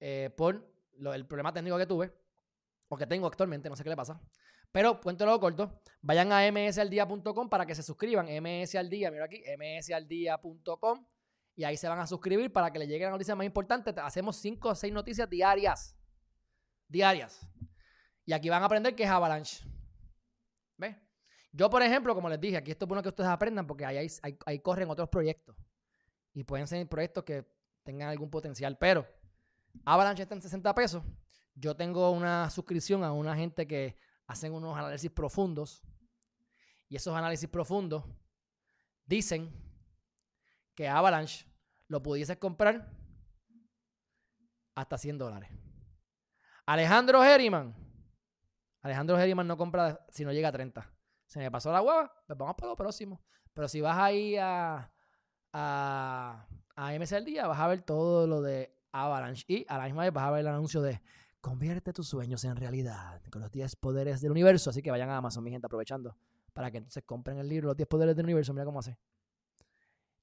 Eh, por el problema técnico que tuve. O que tengo actualmente, no sé qué le pasa. Pero, lo corto, vayan a msaldia.com para que se suscriban. msaldia, mira aquí, msaldia.com. Y ahí se van a suscribir para que les lleguen las noticias más importantes. Hacemos 5 o 6 noticias diarias. Diarias. Y aquí van a aprender qué es Avalanche. ¿Ves? Yo, por ejemplo, como les dije, aquí esto es bueno que ustedes aprendan porque ahí, ahí, corren otros proyectos. Y pueden ser proyectos que tengan algún potencial. Pero Avalanche está en 60 pesos. Yo tengo una suscripción a una gente que hacen unos análisis profundos. Y esos análisis profundos dicen que Avalanche lo pudieses comprar hasta 100 dólares. Alejandro Herriman. Alejandro Herriman no compra si no llega a 30 se me pasó la hueva, pues vamos para lo próximo. Pero si vas ahí a, a, a MC al día, vas a ver todo lo de Avalanche. Y a la misma vez vas a ver el anuncio de convierte tus sueños en realidad con los 10 poderes del universo. Así que vayan a Amazon, mi gente, aprovechando para que entonces compren el libro Los 10 poderes del universo. Mira cómo hace.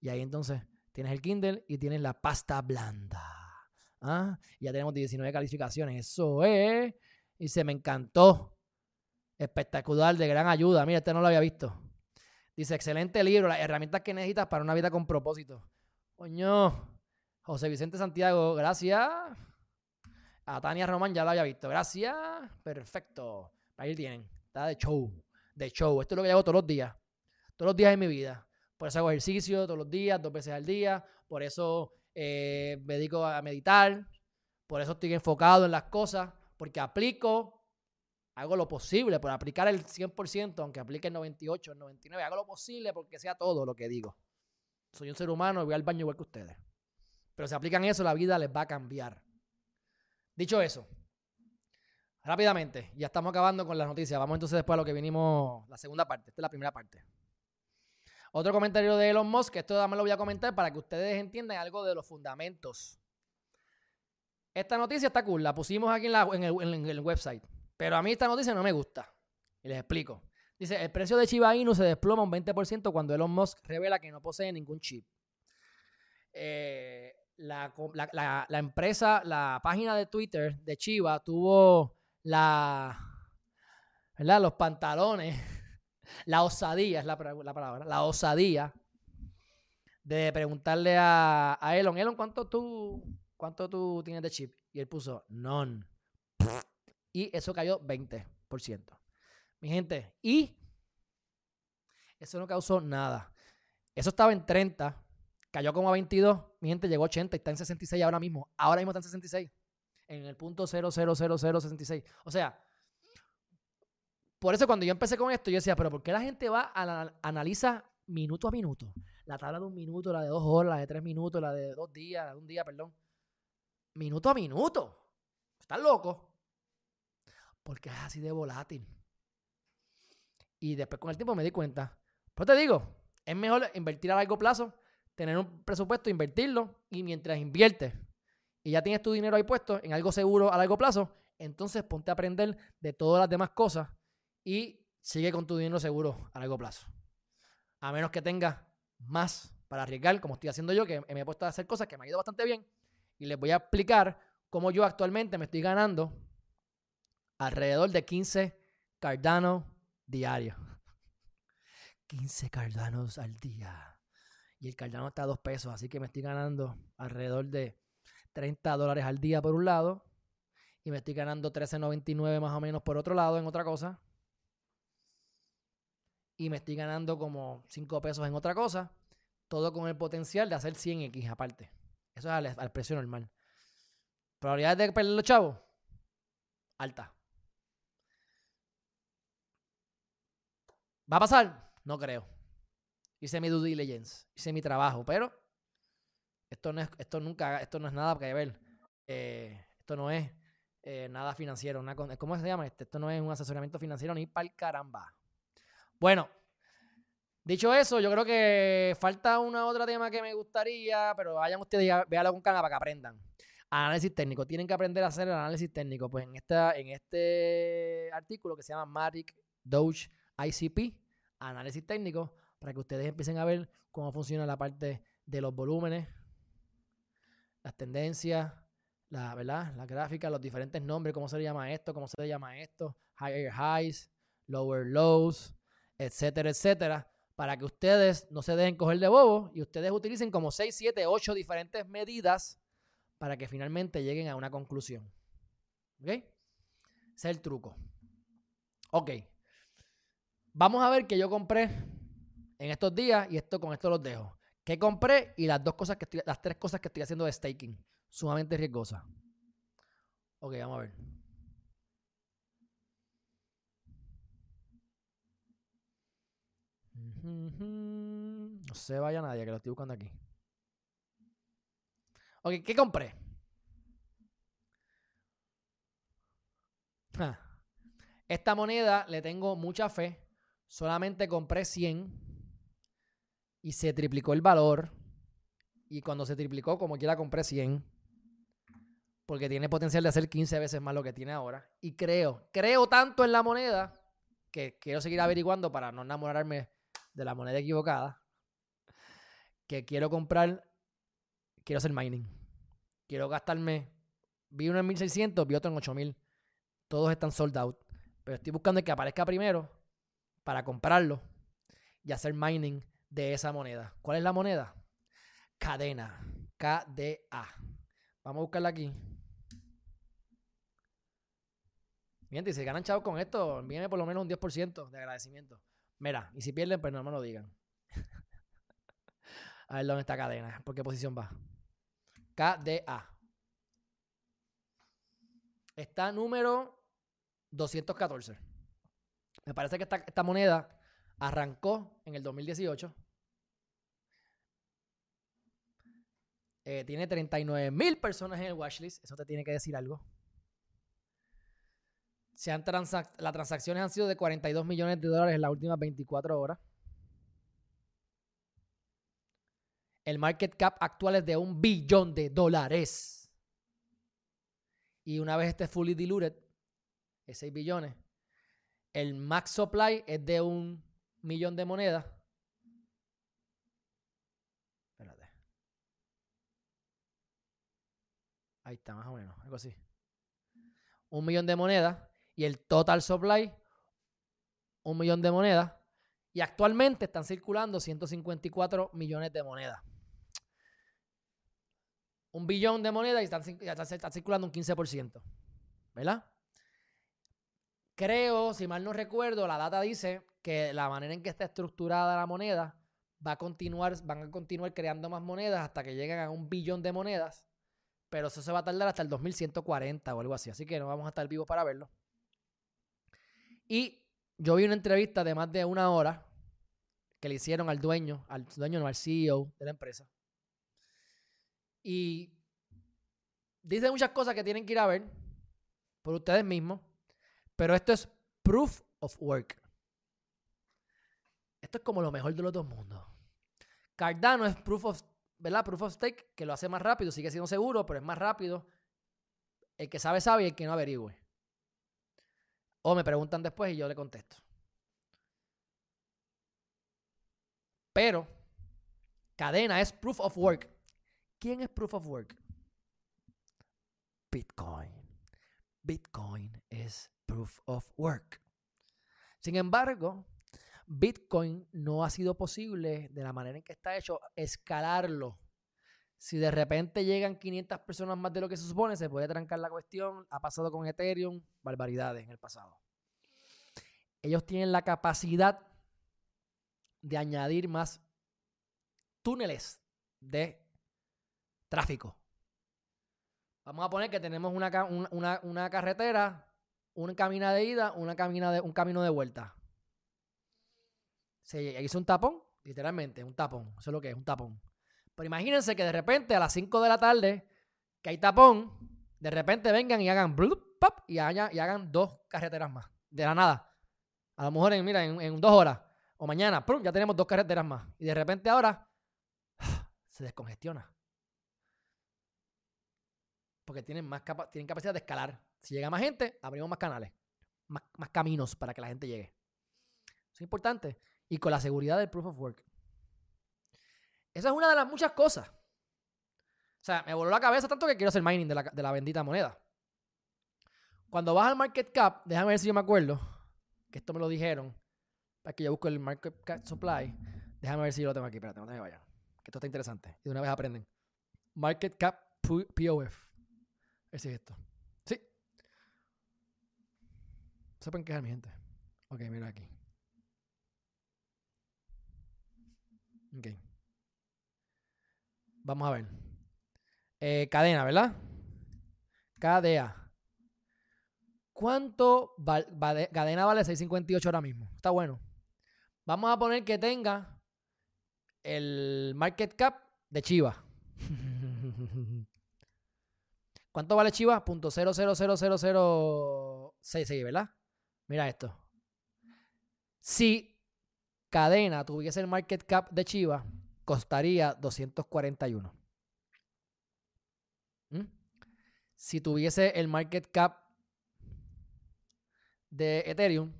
Y ahí entonces tienes el Kindle y tienes la pasta blanda. ¿Ah? Ya tenemos 19 calificaciones. Eso es. Y se me encantó. Espectacular, de gran ayuda. Mira, este no lo había visto. Dice, excelente libro, las herramientas que necesitas para una vida con propósito. Coño, José Vicente Santiago, gracias. A Tania Román ya lo había visto. Gracias. Perfecto. Ahí tienen. Está de show. De show. Esto es lo que hago todos los días. Todos los días de mi vida. Por eso hago ejercicio todos los días, dos veces al día. Por eso eh, me dedico a meditar. Por eso estoy enfocado en las cosas. Porque aplico Hago lo posible por aplicar el 100%, aunque aplique el 98, el 99. Hago lo posible porque sea todo lo que digo. Soy un ser humano y voy al baño igual que ustedes. Pero si aplican eso, la vida les va a cambiar. Dicho eso, rápidamente, ya estamos acabando con las noticias. Vamos entonces después a lo que vinimos, la segunda parte. Esta es la primera parte. Otro comentario de Elon Musk, esto también lo voy a comentar para que ustedes entiendan algo de los fundamentos. Esta noticia está cool, la pusimos aquí en, el website. Pero a mí esta noticia no me gusta. Y les explico. Dice, el precio de Chiba Inu se desploma un 20% cuando Elon Musk revela que no posee ningún chip. Eh, la, empresa, la página de Twitter de Chiba tuvo la, ¿verdad? Los pantalones, la osadía es la, palabra, la osadía de preguntarle a, Elon, Elon, ¿cuánto tú, ¿cuánto tú tienes de chip? Y él puso, none y eso cayó 20%. Mi gente, y eso no causó nada. Eso estaba en 30, cayó como a 22, mi gente llegó a 80 y está en 66 ahora mismo. Ahora mismo está en 66, en el punto 00066. O sea, por eso cuando yo empecé con esto, yo decía, pero ¿por qué la gente va a analiza minuto a minuto? La tabla de un minuto, la de dos horas, la de tres minutos, la de dos días, la de un día, perdón. Minuto a minuto. Están locos porque es así de volátil. Y después con el tiempo me di cuenta. Pero te digo, es mejor invertir a largo plazo, tener un presupuesto, invertirlo y mientras inviertes y ya tienes tu dinero ahí puesto en algo seguro a largo plazo, entonces ponte a aprender de todas las demás cosas y sigue con tu dinero seguro a largo plazo. A menos que tengas más para arriesgar, como estoy haciendo yo, que me he puesto a hacer cosas que me ha ido bastante bien. Y les voy a explicar cómo yo actualmente me estoy ganando alrededor de 15 Cardano diarios. 15 Cardanos al día. Y el Cardano está a 2 pesos, así que me estoy ganando alrededor de 30 dólares al día por un lado. Y me estoy ganando 13.99 más o menos por otro lado en otra cosa. Y me estoy ganando como 5 pesos en otra cosa. Todo con el potencial de hacer 100x aparte. Eso es al, al precio normal. Probabilidades de perder los chavos, alta. ¿Va a pasar? No creo. Hice mi due diligence, hice mi trabajo, pero esto no es, esto nunca, esto no es nada que ver. Eh, esto no es eh, nada financiero. Una, ¿Cómo se llama? Este? Esto no es un asesoramiento financiero ni para el caramba. Bueno, dicho eso, yo creo que falta una otra tema que me gustaría, pero vayan ustedes y véanlo con calma para que aprendan. Análisis técnico. Tienen que aprender a hacer el análisis técnico. Pues en, esta, en este artículo que se llama Matic Doge ICP, análisis técnico, para que ustedes empiecen a ver cómo funciona la parte de los volúmenes, las tendencias, la, ¿verdad? la gráfica, los diferentes nombres, cómo se le llama esto, cómo se le llama esto, higher highs, lower lows, etcétera, etcétera, para que ustedes no se dejen coger de bobo y ustedes utilicen como 6, 7, 8 diferentes medidas para que finalmente lleguen a una conclusión. ¿Ok? Ese es el truco. Ok. Vamos a ver qué yo compré en estos días y esto con esto los dejo. ¿Qué compré? Y las dos cosas que estoy, las tres cosas que estoy haciendo de staking. Sumamente riesgosa. Ok, vamos a ver. No se vaya nadie que lo estoy buscando aquí. Ok, ¿qué compré? Esta moneda le tengo mucha fe. Solamente compré 100 y se triplicó el valor. Y cuando se triplicó, como quiera, compré 100. Porque tiene potencial de hacer 15 veces más lo que tiene ahora. Y creo, creo tanto en la moneda que quiero seguir averiguando para no enamorarme de la moneda equivocada. Que quiero comprar quiero hacer mining. Quiero gastarme. Vi uno en 1600, vi otro en 8000. Todos están sold out. Pero estoy buscando que aparezca primero para comprarlo y hacer mining de esa moneda. ¿Cuál es la moneda? Cadena. KDA. Vamos a buscarla aquí. Miren, si se ganan chavos con esto, envíenme por lo menos un 10% de agradecimiento. Mira, y si pierden, pues no me lo digan. a ver dónde está cadena. ¿Por qué posición va? KDA. Está número 214. Me parece que esta, moneda arrancó en el 2018. Eh, tiene 39 mil personas en el watchlist. Eso te tiene que decir algo. Se han las transacciones han sido de 42 millones de dólares en las últimas 24 horas. El market cap actual es de un billón de dólares. Y una vez esté fully diluted, es 6 billones. El max supply es de un millón de monedas. Espérate. Ahí está, más o menos, algo así. Un millón de monedas. Y el total supply, un millón de monedas. Y actualmente están circulando 154 millones de monedas un billón de monedas y están, está, circulando un 15%. ¿Verdad? Creo, si mal no recuerdo, la data dice que la manera en que está estructurada la moneda va a continuar, van a continuar creando más monedas hasta que lleguen a un billón de monedas. Pero eso se va a tardar hasta el 2140 o algo así. Así que no vamos a estar vivos para verlo. Y yo vi una entrevista de más de una hora que le hicieron al dueño, al dueño, no al CEO de la empresa. Y dice muchas cosas que tienen que ir a ver por ustedes mismos. Pero esto es proof of work. Esto es como lo mejor de los dos mundos. Cardano es proof of, ¿verdad? Proof of stake, que lo hace más rápido, sigue siendo seguro, pero es más rápido. El que sabe, sabe y el que no averigüe. O me preguntan después y yo le contesto. Pero cadena es proof of work. ¿Quién es Proof of Work? Bitcoin. Bitcoin es Proof of Work. Sin embargo, Bitcoin no ha sido posible de la manera en que está hecho escalarlo. Si de repente llegan 500 personas más de lo que se supone, se puede trancar la cuestión. Ha pasado con Ethereum, barbaridades en el pasado. Ellos tienen la capacidad de añadir más túneles de tráfico. Vamos a poner que tenemos una, una- una carretera, un camino de ida, una camina de, un camino de vuelta. Se hizo un tapón, literalmente, un tapón. Eso es lo que es, un tapón. Pero imagínense que de repente a las 5 de la tarde, que hay tapón, de repente vengan y hagan blup, pop, y, haya- y hagan dos carreteras más. De la nada. A lo mejor, en, mira, en, dos horas o mañana, ¡prum! ya tenemos dos carreteras más. Y de repente ahora se descongestiona. Porque tienen, más capa- tienen capacidad de escalar. Si llega más gente, abrimos más canales, más, más caminos para que la gente llegue. Eso es importante. Y con la seguridad del proof of work. Esa es una de las muchas cosas. O sea, me voló la cabeza tanto que quiero hacer mining de la, de la bendita moneda. Cuando vas al market cap, déjame ver si yo me acuerdo, que esto me lo dijeron, para que yo busque el market cap supply. Déjame ver si yo lo tengo aquí, espérate, no te vayas. Que esto está interesante. Y de una vez aprenden. Market cap POF. Ese es esto. Sí. Se pueden quejar, mi gente. Ok, mira aquí. Ok. Vamos a ver. Eh, cadena, ¿verdad? KDA. ¿Cuánto val- vale- cadena vale 6.58 ahora mismo? Está bueno. Vamos a poner que tenga el market cap de Chiva. ¿Cuánto vale Chiva? Punto seis, ¿verdad? Mira esto. Si cadena tuviese el market cap de Chiva, costaría 241. ¿Mm? Si tuviese el market cap de Ethereum,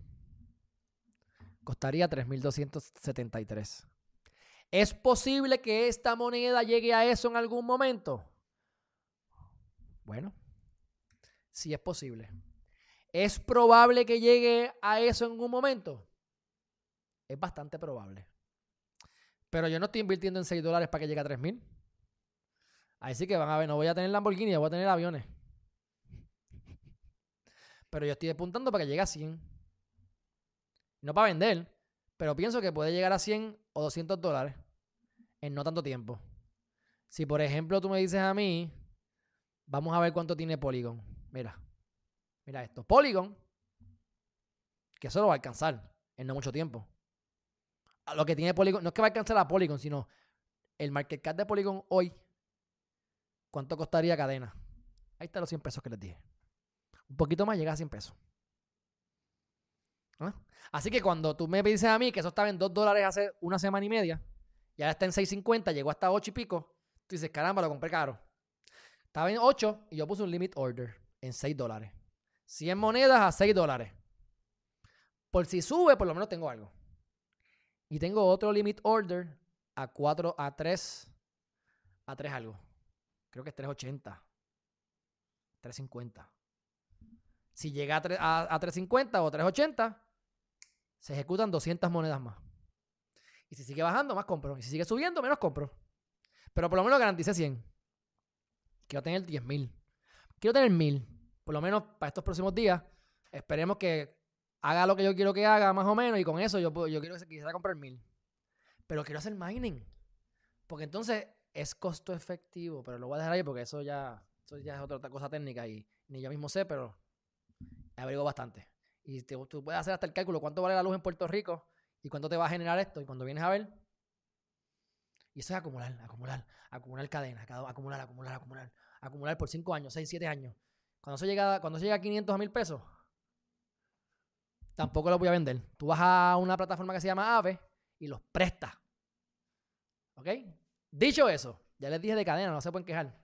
costaría 3.273. ¿Es posible que esta moneda llegue a eso en algún momento? Bueno, sí es posible. ¿Es probable que llegue a eso en algún momento? Es bastante probable. Pero yo no estoy invirtiendo en 6 dólares para que llegue a 3.000. Así que van a ver, no voy a tener Lamborghini, voy a tener aviones. Pero yo estoy apuntando para que llegue a 100. No para vender, pero pienso que puede llegar a 100 o 200 dólares en no tanto tiempo. Si por ejemplo tú me dices a mí, vamos a ver cuánto tiene Polygon. Mira, mira esto. Polygon, que eso lo va a alcanzar en no mucho tiempo. A lo que tiene Polygon, no es que va a alcanzar a Polygon, sino el market cap de Polygon hoy, ¿cuánto costaría cadena? Ahí están los 100 pesos que les dije. Un poquito más llega a 100 pesos. ¿Ah? Así que cuando tú me dices a mí que eso estaba en 2 dólares hace una semana y media, y ahora está en 6.50, llegó hasta 8 y pico, tú dices, caramba, lo compré caro. Estaba en 8 y yo puse un limit order en 6 dólares. 100 monedas a 6 dólares. Por si sube, por lo menos tengo algo. Y tengo otro limit order a 4, a 3, a 3 algo. Creo que es 3.80. 3.50. Si llega a, 3 a, a 3.50 o 3.80, se ejecutan 200 monedas más. Y si sigue bajando, más compro. Y si sigue subiendo, menos compro. Pero por lo menos garantice 100. Quiero tener 10.000. Quiero tener 1.000. Por lo menos para estos próximos días. Esperemos que haga lo que yo quiero que haga, más o menos. Y con eso yo, puedo- yo quiero quisiera comprar 1.000. Pero quiero hacer mining. Porque entonces es costo efectivo. Pero lo voy a dejar ahí porque eso ya, eso ya es otra, otra cosa técnica. Y ni yo mismo sé, pero averiguo bastante. Y tú puedes hacer hasta el cálculo cuánto vale la luz en Puerto Rico y cuánto te va a generar esto. Y cuando vienes a ver, y eso es acumular, acumular, acumular cadenas, cada- acumular, acumular, acumular, acumular por 5 años, 6, 7 años. Cuando eso llega, cuando llega a 500 a 1000 pesos, tampoco lo voy a vender. Tú vas a una plataforma que se llama Ave y los prestas. ¿Ok? Dicho eso, ya les dije de cadena, no se pueden quejar.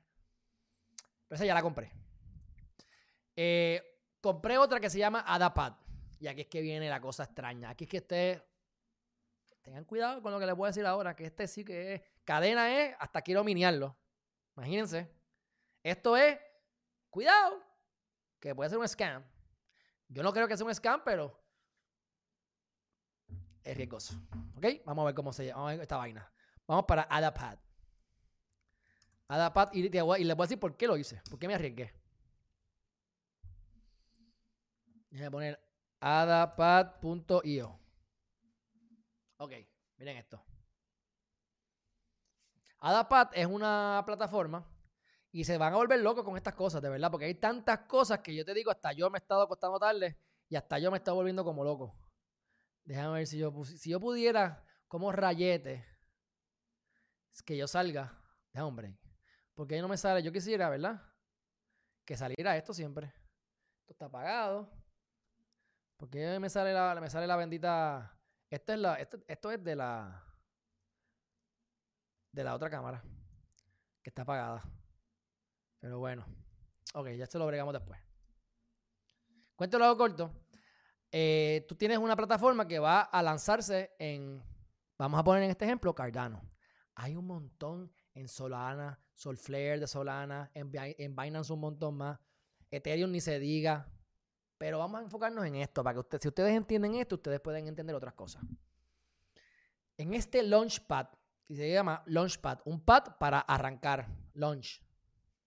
Pero esa ya la compré. Eh, compré otra que se llama Adapad. Y aquí es que viene la cosa extraña. Aquí es que ustedes tengan cuidado con lo que les voy a decir ahora, que este sí que es. Cadena es, hasta quiero miniarlo. Imagínense. Esto es, cuidado, que puede ser un scam. Yo no creo que sea un scam, pero es riesgoso. ¿Ok? Vamos a ver cómo se llama esta vaina. Vamos para Adapad. Adapad, y, y les voy a decir por qué lo hice, por qué me arriesgué. Déjenme poner adapad.io. Ok, miren esto. Adapad es una plataforma Y se van a volver locos con estas cosas, de verdad, porque hay tantas cosas que yo te digo, hasta yo me he estado acostando tarde y hasta yo me he estado volviendo como loco. Déjame ver si yo, si yo pudiera, como rayete, que yo salga. de hombre. Porque no me sale. Yo quisiera, ¿verdad? Que saliera esto siempre. Esto está apagado. Porque me sale la, me sale la bendita. Esta es la, esto, esto es de la. De la otra cámara. Que está apagada. Pero bueno. Ok, ya se lo bregamos después. Cuéntelo algo corto. Eh, tú tienes una plataforma que va a lanzarse en, vamos a poner en este ejemplo, Cardano. Hay un montón en Solana, Solflare de Solana, en, en Binance un montón más. Ethereum ni se diga. Pero vamos a enfocarnos en esto, para que si ustedes entienden esto, ustedes pueden entender otras cosas. En este Launchpad, que se llama Launchpad, un pad para arrancar, launch,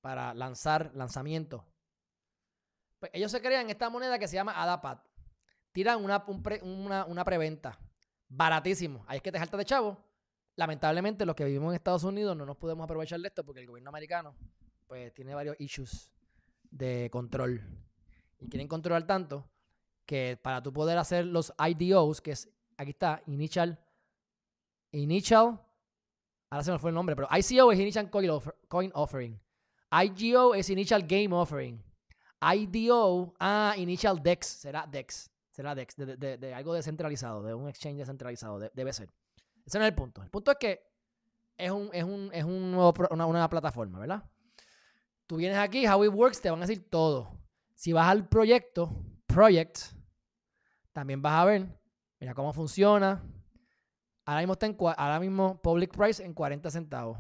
para lanzar, lanzamiento. Pues ellos se crean esta moneda que se llama ADAPAD tiran una, una, preventa. Baratísimo. Ahí es que te salta de chavo. Lamentablemente, los que vivimos en Estados Unidos no nos podemos aprovechar de esto porque el gobierno americano pues tiene varios issues de control. Y quieren controlar tanto que para tú poder hacer los IDOs, que es, aquí está, Initial, Initial, ahora se me fue el nombre, pero ICO es Initial Coin, Offering. IGO es Initial Game Offering. IDO, ah, Initial DEX, será DEX. Será de, de, algo descentralizado, de un exchange descentralizado. debe ser. Ese no es el punto. El punto es que es, un, es, un, es un nuevo, una, nueva plataforma, ¿verdad? Tú vienes aquí, How It Works, te van a decir todo. Si vas al proyecto, Project, también vas a ver, mira cómo funciona. Ahora mismo está en, ahora mismo public price en 40 centavos.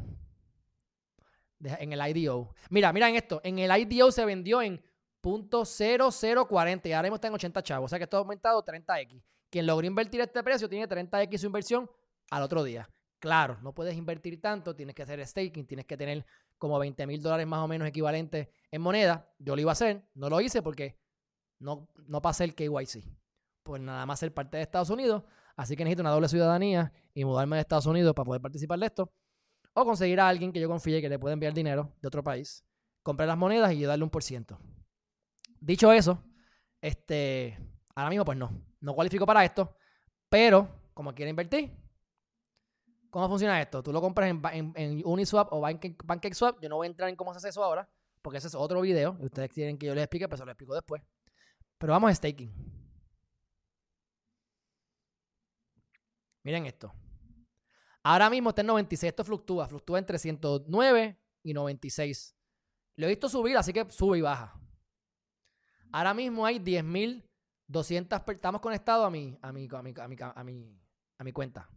En el IDO. Mira, mira en esto. En el IDO se vendió en .0040 y ahora mismo está en 80 chavos. O sea que esto ha aumentado 30x. Quien logró invertir este precio tiene 30x su inversión al otro día. Claro, no puedes invertir tanto, tienes que hacer staking, tienes que tener como 20 mil dólares más o menos equivalentes en moneda. Yo lo iba a hacer, no lo hice porque no, no pasé el KYC. Pues nada más ser parte de Estados Unidos, así que necesito una doble ciudadanía y mudarme de Estados Unidos para poder participar de esto. O conseguir a alguien que yo confíe que le pueda enviar dinero de otro país, comprar las monedas y darle un por ciento. Dicho eso, este, ahora mismo pues no, no cualifico para esto, pero como quiero invertir, ¿cómo funciona esto? Tú lo compras en, Uniswap o PancakeSwap, yo no voy a entrar en cómo se hace eso ahora, porque ese es otro video y ustedes quieren que yo les explique, pero se lo explico después. Pero vamos a staking. Miren esto. Ahora mismo está en 96, esto fluctúa, fluctúa entre 109 y 96. Lo he visto subir, así que sube y baja. Ahora mismo hay 10.200 estamos conectados a mi, a mi, a mi, a mi, a mi, cuenta.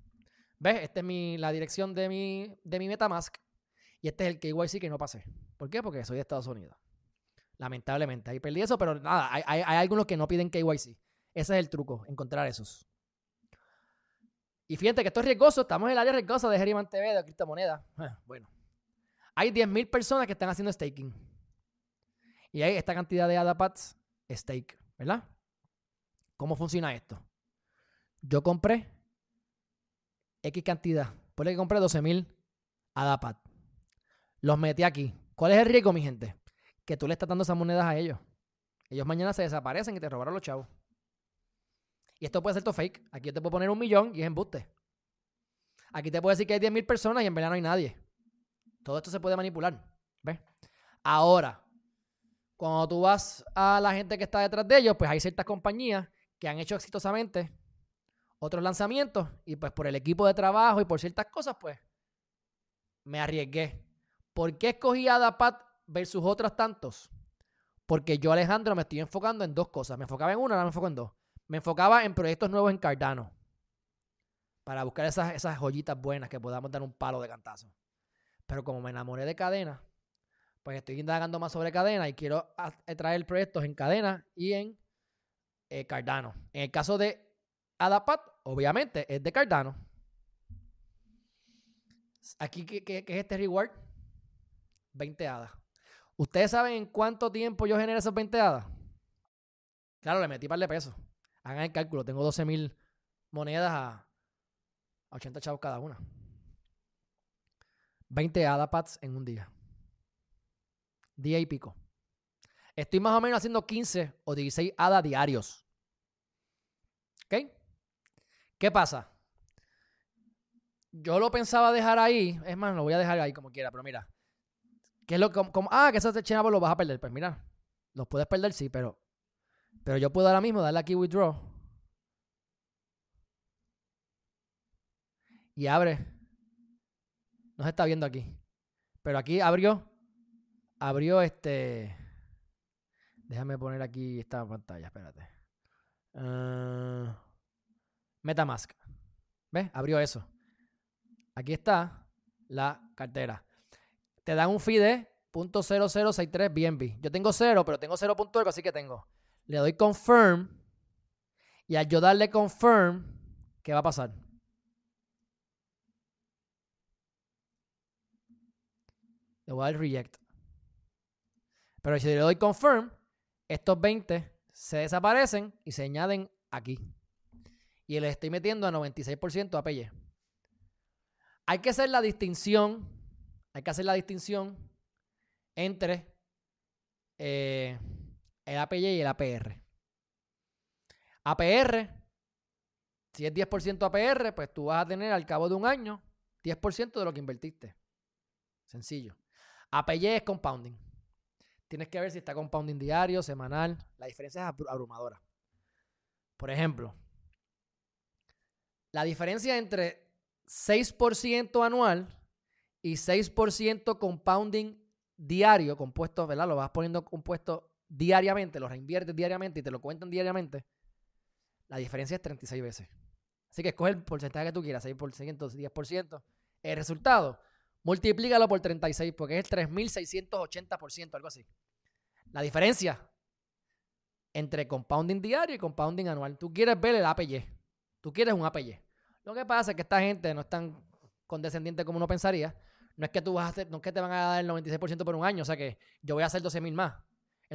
¿Ves? Esta es mi, la dirección de mi, de mi Metamask. Y este es el KYC que no pasé. ¿Por qué? Porque soy de Estados Unidos. Lamentablemente. Ahí perdí eso, pero nada, hay, hay algunos que no piden KYC. Ese es el truco, encontrar esos. Y fíjate que esto es riesgoso. Estamos en el área riesgosa de Geriman TV, de criptomonedas. Bueno. Hay 10.000 personas que están haciendo staking. Y hay esta cantidad de ADAPATs stake, ¿verdad? ¿Cómo funciona esto? Yo compré X cantidad. Por que compré 12.000 ADAPAT. Los metí aquí. ¿Cuál es el riesgo, mi gente? Que tú le estás dando esas monedas a ellos. Ellos mañana se desaparecen y te robaron los chavos. Y esto puede ser todo fake. Aquí yo te puedo poner un millón y es embuste. Aquí te puedo decir que hay 10.000 personas y en verdad no hay nadie. Todo esto se puede manipular. ¿Ves? Ahora, cuando tú vas a la gente que está detrás de ellos, pues hay ciertas compañías que han hecho exitosamente otros lanzamientos y pues por el equipo de trabajo y por ciertas cosas, pues me arriesgué. ¿Por qué escogí a Dapat versus otros tantos? Porque yo, Alejandro, me estoy enfocando en dos cosas. Me enfocaba en una, ahora me enfoco en dos. Me enfocaba en proyectos nuevos en Cardano. Para buscar esas, esas joyitas buenas que podamos dar un palo de cantazo. Pero como me enamoré de cadena, pues estoy indagando más sobre cadena y quiero eh, traer proyectos en cadena y en eh, Cardano. En el caso de Adapat, obviamente es de Cardano. Aquí, ¿qué, es este reward? 20 hadas. ¿Ustedes saben en cuánto tiempo yo generé esos 20 hadas? Claro, le metí par de pesos. Hagan el cálculo. Tengo 12 mil monedas a 80 chavos cada una. 20 ADAPATs en un día. día y pico. Estoy más o menos haciendo 15 o 16 hadas diarios. ¿Ok? ¿Qué pasa? Yo lo pensaba dejar ahí. Es más, lo voy a dejar ahí como quiera, pero mira. ¿Qué es lo que, como, ah, que esos chinabos los vas a perder. Pues mira, los puedes perder, sí, pero. Pero yo puedo ahora mismo darle aquí withdraw. Y abre. No se está viendo aquí. Pero aquí abrió. Abrió este. Déjame poner aquí esta pantalla, espérate. Ah, Metamask. ¿Ves? Abrió eso. Aquí está la cartera. Te dan un fee de .0063 BNB. Yo tengo 0, pero tengo 0.1, así que tengo. Le doy confirm. Y al yo darle confirm, ¿qué va a pasar? Le voy a dar reject. Pero si le doy confirm, estos 20 se desaparecen y se añaden aquí. Y les estoy metiendo a 96% APY. Hay que hacer la distinción, hay que hacer la distinción entre eh, el APY y el APR. APR, si es 10% APR, pues tú vas a tener al cabo de un año 10% de lo que invertiste. Sencillo. APY es compounding. Tienes que ver si está compounding diario, semanal. La diferencia es abrumadora. Por ejemplo, la diferencia entre 6% anual y 6% compounding diario, compuesto, ¿verdad? Lo vas poniendo compuesto diariamente, lo reinviertes diariamente y te lo cuentan diariamente. La diferencia es 36 veces. Así que escoge el porcentaje que tú quieras, 6%, 10%. El resultado, multiplícalo por 36 porque es el 3.680%, algo así. La diferencia entre compounding diario y compounding anual. Tú quieres ver el APY. Tú quieres un APY. Lo que pasa es que esta gente no es tan condescendiente como uno pensaría. No es que tú vas a hacer, no es que te van a dar el 96% por un año, o sea que yo voy a hacer 12 mil más.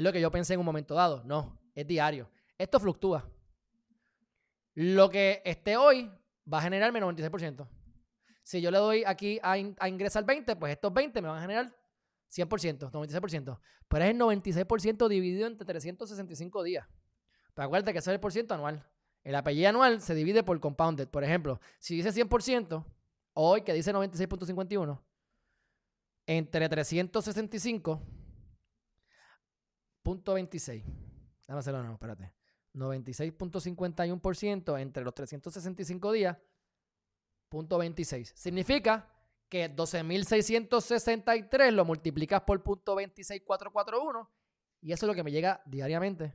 Es lo que yo pensé en un momento dado. No, es diario. Esto fluctúa. Lo que esté hoy va a generarme 96%. Si yo le doy aquí a, ingresar 20, pues estos 20 me van a generar 100%, 96%. Pero es el 96% dividido entre 365 días. Pero acuérdate que eso es el por ciento anual. El apellido anual se divide por compounded. Por ejemplo, si dice 100%, hoy que dice 96.51, entre 365.26. Déjame hacerlo nuevo, espérate. 96.51% entre los 365 días, punto 26. Significa que 12.663 lo multiplicas por punto 26441 y eso es lo que me llega diariamente.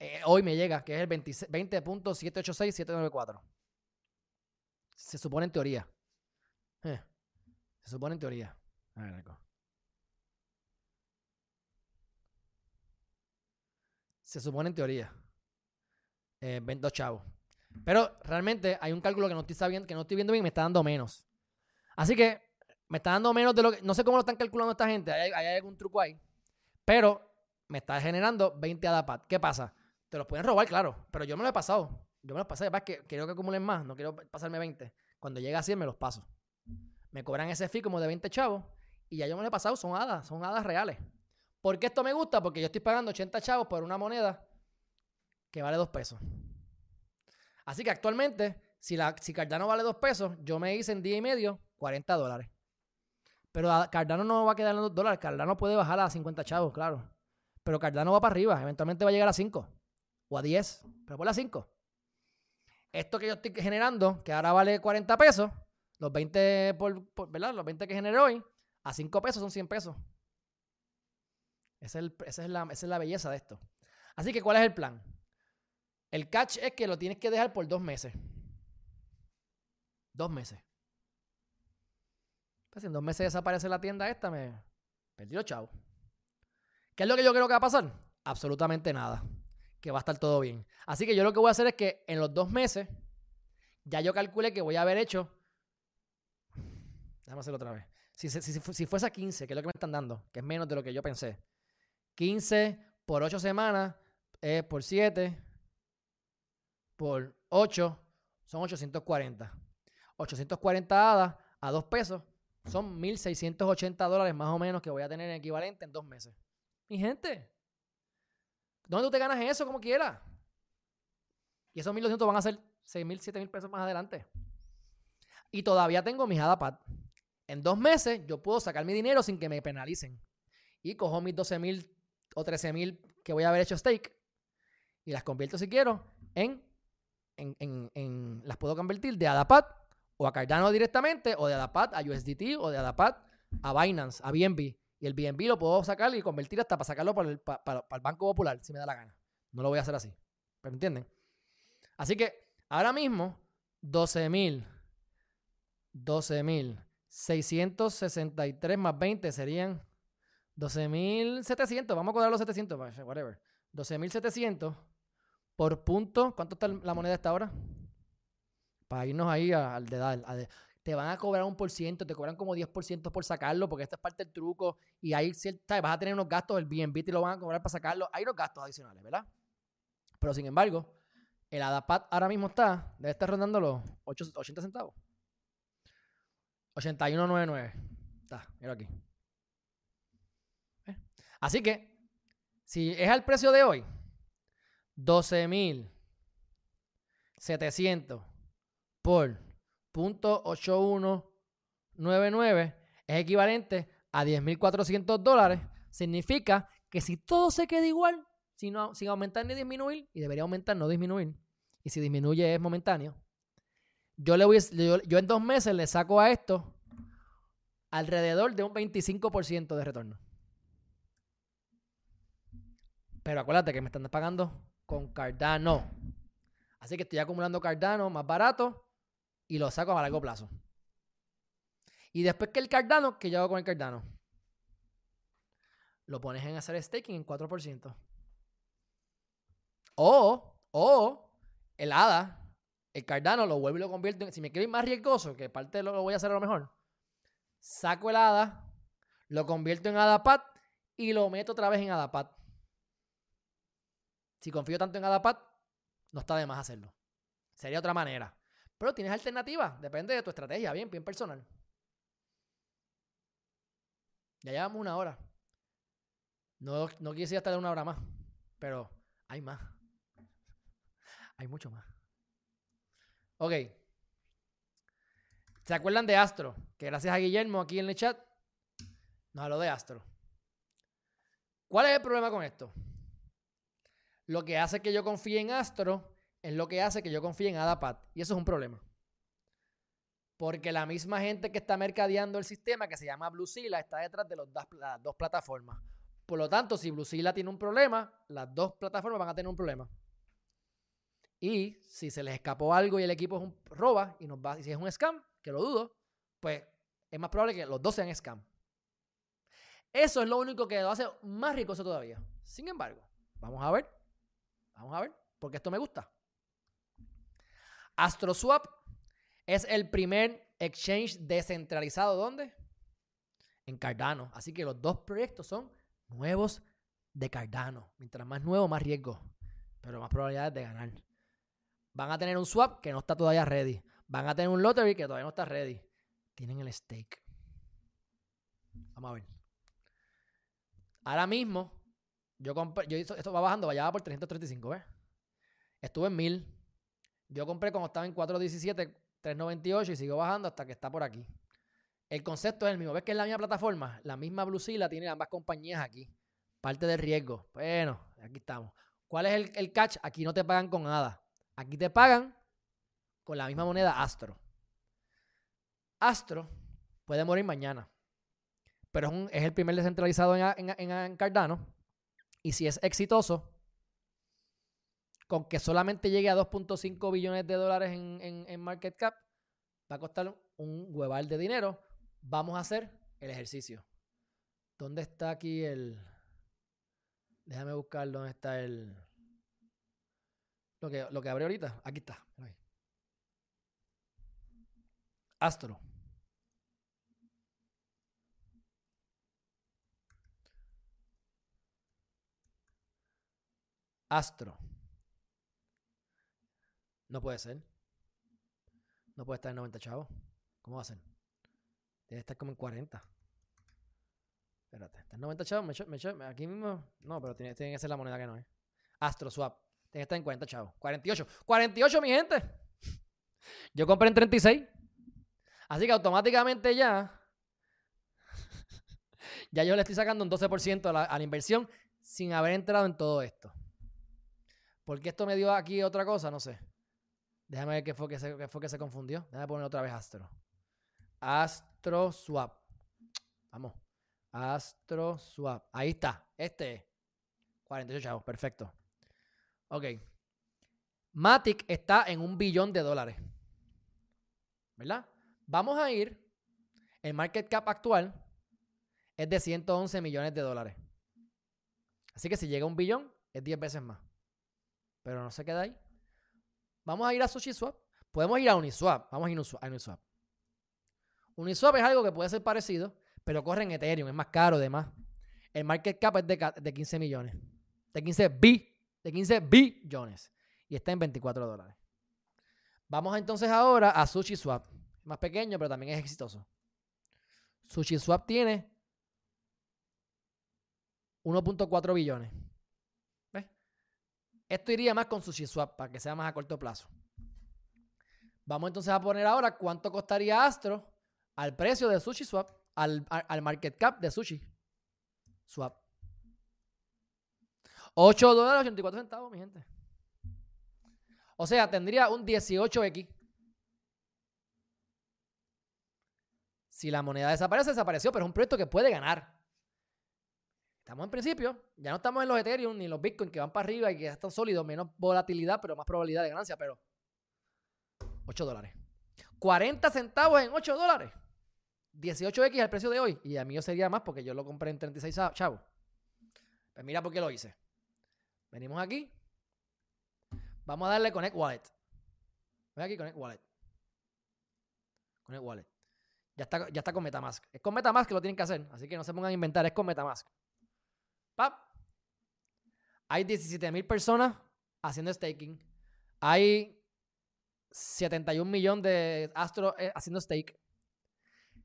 Eh, hoy me llega, que es el 20.786794. Se supone en teoría. Eh. Se supone en teoría. A ver, Se supone en teoría. Eh, chavos. Pero realmente hay un cálculo que no estoy sabiendo, que no estoy viendo bien y me está dando menos. Así que me está dando menos de lo que. No sé cómo lo están calculando esta gente. Hay, algún truco ahí. Pero me está generando 20 ADAPAT. ¿Qué pasa? Te los pueden robar, claro. Pero yo me lo he pasado. Yo me los pasé. Es que quiero que acumulen más. No quiero pasarme 20. Cuando llega a 100 me los paso me cobran ese fee como de 20 chavos y ya yo me lo he pasado, son hadas, son hadas reales. ¿Por qué esto me gusta? Porque yo estoy pagando 80 chavos por una moneda que vale 2 pesos. Así que actualmente, si, la, Cardano vale 2 pesos, yo me hice en día y medio 40 dólares. Pero Cardano no va a quedar en 2 dólares, Cardano puede bajar a 50 chavos, claro. Pero Cardano va para arriba, eventualmente va a llegar a 5 o a 10, pero por a 5. Esto que yo estoy generando, que ahora vale 40 pesos, los 20 por, ¿verdad? Los 20 que generé hoy, a 5 pesos son 100 pesos. Esa es, la, belleza de esto. Así que, ¿cuál es el plan? El catch es que lo tienes que dejar por dos meses. Dos meses. Pues en dos meses desaparece la tienda esta, me perdí los chavos. ¿Qué es lo que yo creo que va a pasar? Absolutamente nada. Que va a estar todo bien. Así que yo lo que voy a hacer es que en los dos meses, ya yo calculé que voy a haber hecho Déjame hacerlo otra vez. Si, si, fuese a 15, que es lo que me están dando, que es menos de lo que yo pensé. 15 por 8 semanas, eh, por 7, por 8, son 840. 840 hadas a 2 pesos, son 1.680 dólares más o menos que voy a tener en equivalente en dos meses. Mi gente, ¿dónde tú te ganas eso como quieras? Y esos 1.200 van a ser 6.000, 7.000 pesos más adelante. Y todavía tengo mis ADAPAD. En dos meses yo puedo sacar mi dinero sin que me penalicen. Y cojo mis 12.000 o 13.000 que voy a haber hecho stake y las convierto si quiero en, en, las puedo convertir de ADAPAD o a Cardano directamente o de ADAPAD a USDT o de ADAPAD a Binance, a BNB. Y el BNB lo puedo sacar y convertir hasta para sacarlo para el, para el Banco Popular si me da la gana. No lo voy a hacer así. ¿Pero entienden? Así que ahora mismo 12.000 12.663 más 20 serían 12.700. Vamos a cobrar los 700, whatever. 12.700 por punto. ¿Cuánto está la moneda hasta ahora? Para irnos ahí al de te van a cobrar un por ciento, te cobran como 10% por sacarlo, porque esta es parte del truco. Y ahí vas a tener unos gastos, el BNB te lo van a cobrar para sacarlo. Hay unos gastos adicionales, ¿verdad? Pero sin embargo, el ADAPAT ahora mismo está, debe estar rondando los 80 centavos. 81.99. Está, mira aquí. Así que, si es al precio de hoy, 12.700 por .8199 es equivalente a 10.400 dólares. Significa que si todo se queda igual, sin, sin aumentar ni disminuir, y debería aumentar, no disminuir, y si disminuye es momentáneo, yo, le voy, yo, en dos meses le saco a esto alrededor de un 25% de retorno. Pero acuérdate que me están pagando con Cardano. Así que estoy acumulando Cardano más barato y lo saco a largo plazo. Y después que el Cardano, ¿qué yo hago con el Cardano? Lo pones en hacer staking en 4%. O, o el ADA el Cardano lo vuelvo y lo convierto en. Si me quiero ir más riesgoso, que parte lo, lo voy a hacer a lo mejor, saco el ADA, lo convierto en ADAPAD y lo meto otra vez en ADAPAD. Si confío tanto en ADAPAD, no está de más hacerlo. Sería otra manera. Pero tienes alternativas, depende de tu estrategia, bien, bien personal. Ya llevamos una hora. No, no quisiera estar una hora más, pero hay más. Hay mucho más. Ok. ¿Se acuerdan de Astro? Que gracias a Guillermo aquí en el chat nos habló de Astro. ¿Cuál es el problema con esto? Lo que hace que yo confíe en Astro es lo que hace que yo confíe en Adapat. Y eso es un problema. Porque la misma gente que está mercadeando el sistema, que se llama Bluezilla, está detrás de las dos plataformas. Por lo tanto, si Bluezilla tiene un problema, las dos plataformas van a tener un problema. Y si se les escapó algo y el equipo es roba y nos va, y si es un scam, que lo dudo, pues es más probable que los dos sean scam. Eso es lo único que lo hace más ricoso todavía. Sin embargo, vamos a ver. Vamos a ver, porque esto me gusta. AstroSwap es el primer exchange descentralizado. ¿Dónde? En Cardano. Así que los dos proyectos son nuevos de Cardano. Mientras más nuevo, más riesgo. Pero más probabilidades de ganar. Van a tener un swap que no está todavía ready. Van a tener un lottery que todavía no está ready. Tienen el stake. Vamos a ver. Ahora mismo, yo compré, yo esto va bajando, vaya por 335, ¿ves? Estuve en 1000. Yo compré cuando estaba en 417, 398 y sigo bajando hasta que está por aquí. El concepto es el mismo. ¿Ves que es la misma plataforma? La misma Bluezilla tiene ambas compañías aquí. Parte del riesgo. Bueno, aquí estamos. ¿Cuál es el, el catch? Aquí no te pagan con nada. Aquí te pagan con la misma moneda Astro. Astro puede morir mañana, pero es, el primer descentralizado en, Cardano. Y si es exitoso, con que solamente llegue a 2.5 billones de dólares en, en, market cap, va a costar un hueval de dinero. Vamos a hacer el ejercicio. ¿Dónde está aquí el... Déjame buscar dónde está el... Lo que, lo que abre ahorita, aquí está. Astro. Astro. No puede ser. No puede estar en 90 chavos. ¿Cómo ser? Debe estar como en 40. Espérate, está en 90 chavos. Me me aquí mismo. No, pero tiene, tiene que ser la moneda que no es. AstroSwap. Tiene que estar en 40 chavos. 48. 48, mi gente. Yo compré en 36. Así que automáticamente ya. ya yo le estoy sacando un 12% a la, a la inversión sin haber entrado en todo esto. ¿Por qué esto me dio aquí otra cosa? No sé. Déjame ver qué fue que se, qué fue que se confundió. Déjame poner otra vez Astro. Astro Swap. Vamos. Astro Swap. Ahí está. Este es. 48 chavos. Perfecto. Ok. Matic está en un billón de dólares. ¿Verdad? Vamos a ir. El market cap actual es de 111 millones de dólares. Así que si llega a un billón, es 10 veces más. Pero no se queda ahí. Vamos a ir a SushiSwap. Podemos ir a Uniswap. Vamos a ir a Uniswap. Uniswap es algo que puede ser parecido, pero corre en Ethereum, es más caro, además. El market cap es de, de 15 millones. De 15 bi, de 15 billones. Y está en 24 dólares. Vamos entonces ahora a SushiSwap. Más pequeño, pero también es exitoso. SushiSwap tiene 1.4 billones. Esto iría más con SushiSwap para que sea más a corto plazo. Vamos entonces a poner ahora cuánto costaría Astro al precio de SushiSwap, al, al, market cap de Sushi Swap. 8 dólares 84 centavos, mi gente. O sea, tendría un 18x. Si la moneda desaparece, desapareció, pero es un proyecto que puede ganar. Estamos en principio, ya no estamos en los Ethereum ni los Bitcoin que van para arriba y que ya están sólidos, menos volatilidad, pero más probabilidad de ganancia, pero 8 dólares. 40 centavos en 8 dólares. 18x el precio de hoy. Y a mí yo sería más porque yo lo compré en 36 sa- chavos. Pues mira por qué lo hice. Venimos aquí. Vamos a darle Connect Wallet. Ven aquí, Connect Wallet. Connect Wallet. Ya está, ya está con Metamask. Es con Metamask que lo tienen que hacer. Así que no se pongan a inventar. Es con Metamask. ¡Pap! Hay 17.000 personas haciendo staking. Hay 71 millones de Astro eh, haciendo stake.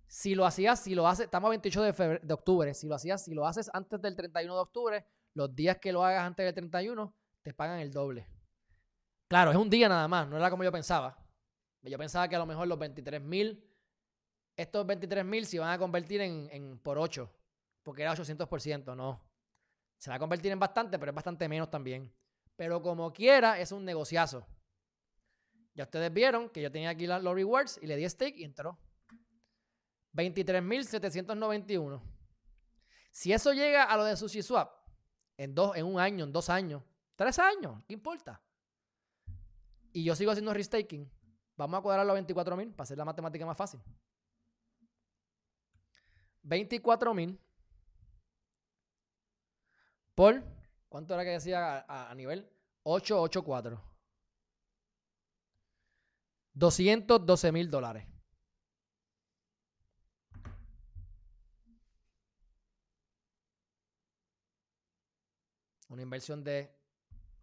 Si lo hacías, si lo haces, estamos a 28 de, de octubre. Si lo hacías, si lo haces antes del 31 de octubre, los días que lo hagas antes del 31, te pagan el doble. Claro, es un día nada más, no era como yo pensaba. Yo pensaba que a lo mejor los 23 mil, estos 23 mil se iban a convertir en, en por 8, porque era 800%, no. Se va a convertir en bastante, pero es bastante menos también. Pero como quiera, es un negociazo. Ya ustedes vieron que yo tenía aquí los rewards y le di stake y entró. 23.791. Si eso llega a lo de SushiSwap en, dos, en un año, en dos años, tres años, ¿qué importa? Y yo sigo haciendo restaking, vamos a cuadrarlo a 24.000 para hacer la matemática más fácil. 24.000 por, ¿cuánto era que decía a, a- nivel? 884. 212 mil dólares. Una inversión de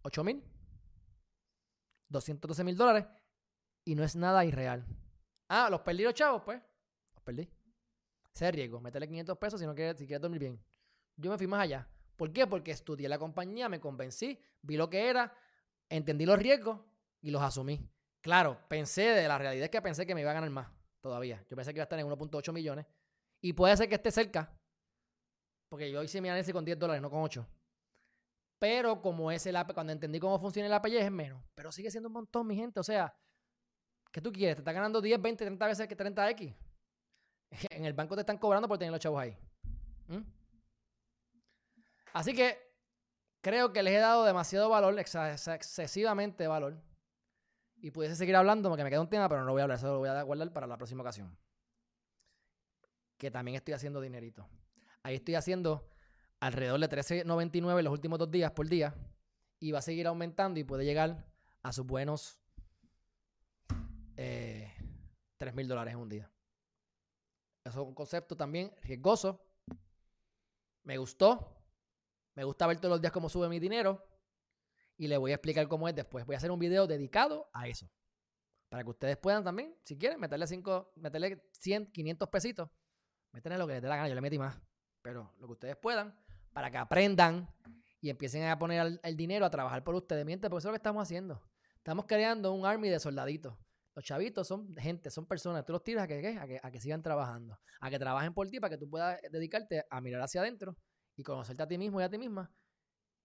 8 mil. 212 mil dólares. Y no es nada irreal. Ah, los perdí los chavos, pues. Los perdí. Ese es riesgo. Meterle 500 pesos si no quieres, si quieres dormir bien. Yo me fui más allá. ¿Por qué? Porque estudié la compañía, me convencí, vi lo que era, entendí los riesgos y los asumí. Claro, pensé de la realidad es que pensé que me iba a ganar más todavía. Yo pensé que iba a estar en 1.8 millones. Y puede ser que esté cerca. Porque yo hice mi análisis con 10 dólares, no con 8. Pero como es el AP, cuando entendí cómo funciona el APY es menos. Pero sigue siendo un montón, mi gente. O sea, ¿qué tú quieres? Te están ganando 10, 20, 30 veces que 30X. En el banco te están cobrando por tener los chavos ahí. ¿Mm? Así que creo que les he dado demasiado valor, excesivamente valor. Y pudiese seguir hablando porque me queda un tema, pero no lo voy a hablar. Eso lo voy a guardar para la próxima ocasión. Que también estoy haciendo dinerito. Ahí estoy haciendo alrededor de 13.99 los últimos dos días por día. Y va a seguir aumentando y puede llegar a sus buenos eh, 3 mil dólares en un día. Eso es un concepto también riesgoso. Me gustó. Me gusta ver todos los días cómo sube mi dinero. Y le voy a explicar cómo es después. Voy a hacer un video dedicado a eso. Para que ustedes puedan también, si quieren, meterle, cinco, meterle 100, 500 pesitos Métanle lo que les dé la gana, yo le metí más. Pero lo que ustedes puedan, para que aprendan y empiecen a poner el, dinero a trabajar por ustedes. Miente, porque eso es lo que estamos haciendo. Estamos creando un army de soldaditos. Los chavitos son gente, son personas. Tú los tiras a que, a que, a que sigan trabajando. A que trabajen por ti para que tú puedas dedicarte a mirar hacia adentro y conocerte a ti mismo y a ti misma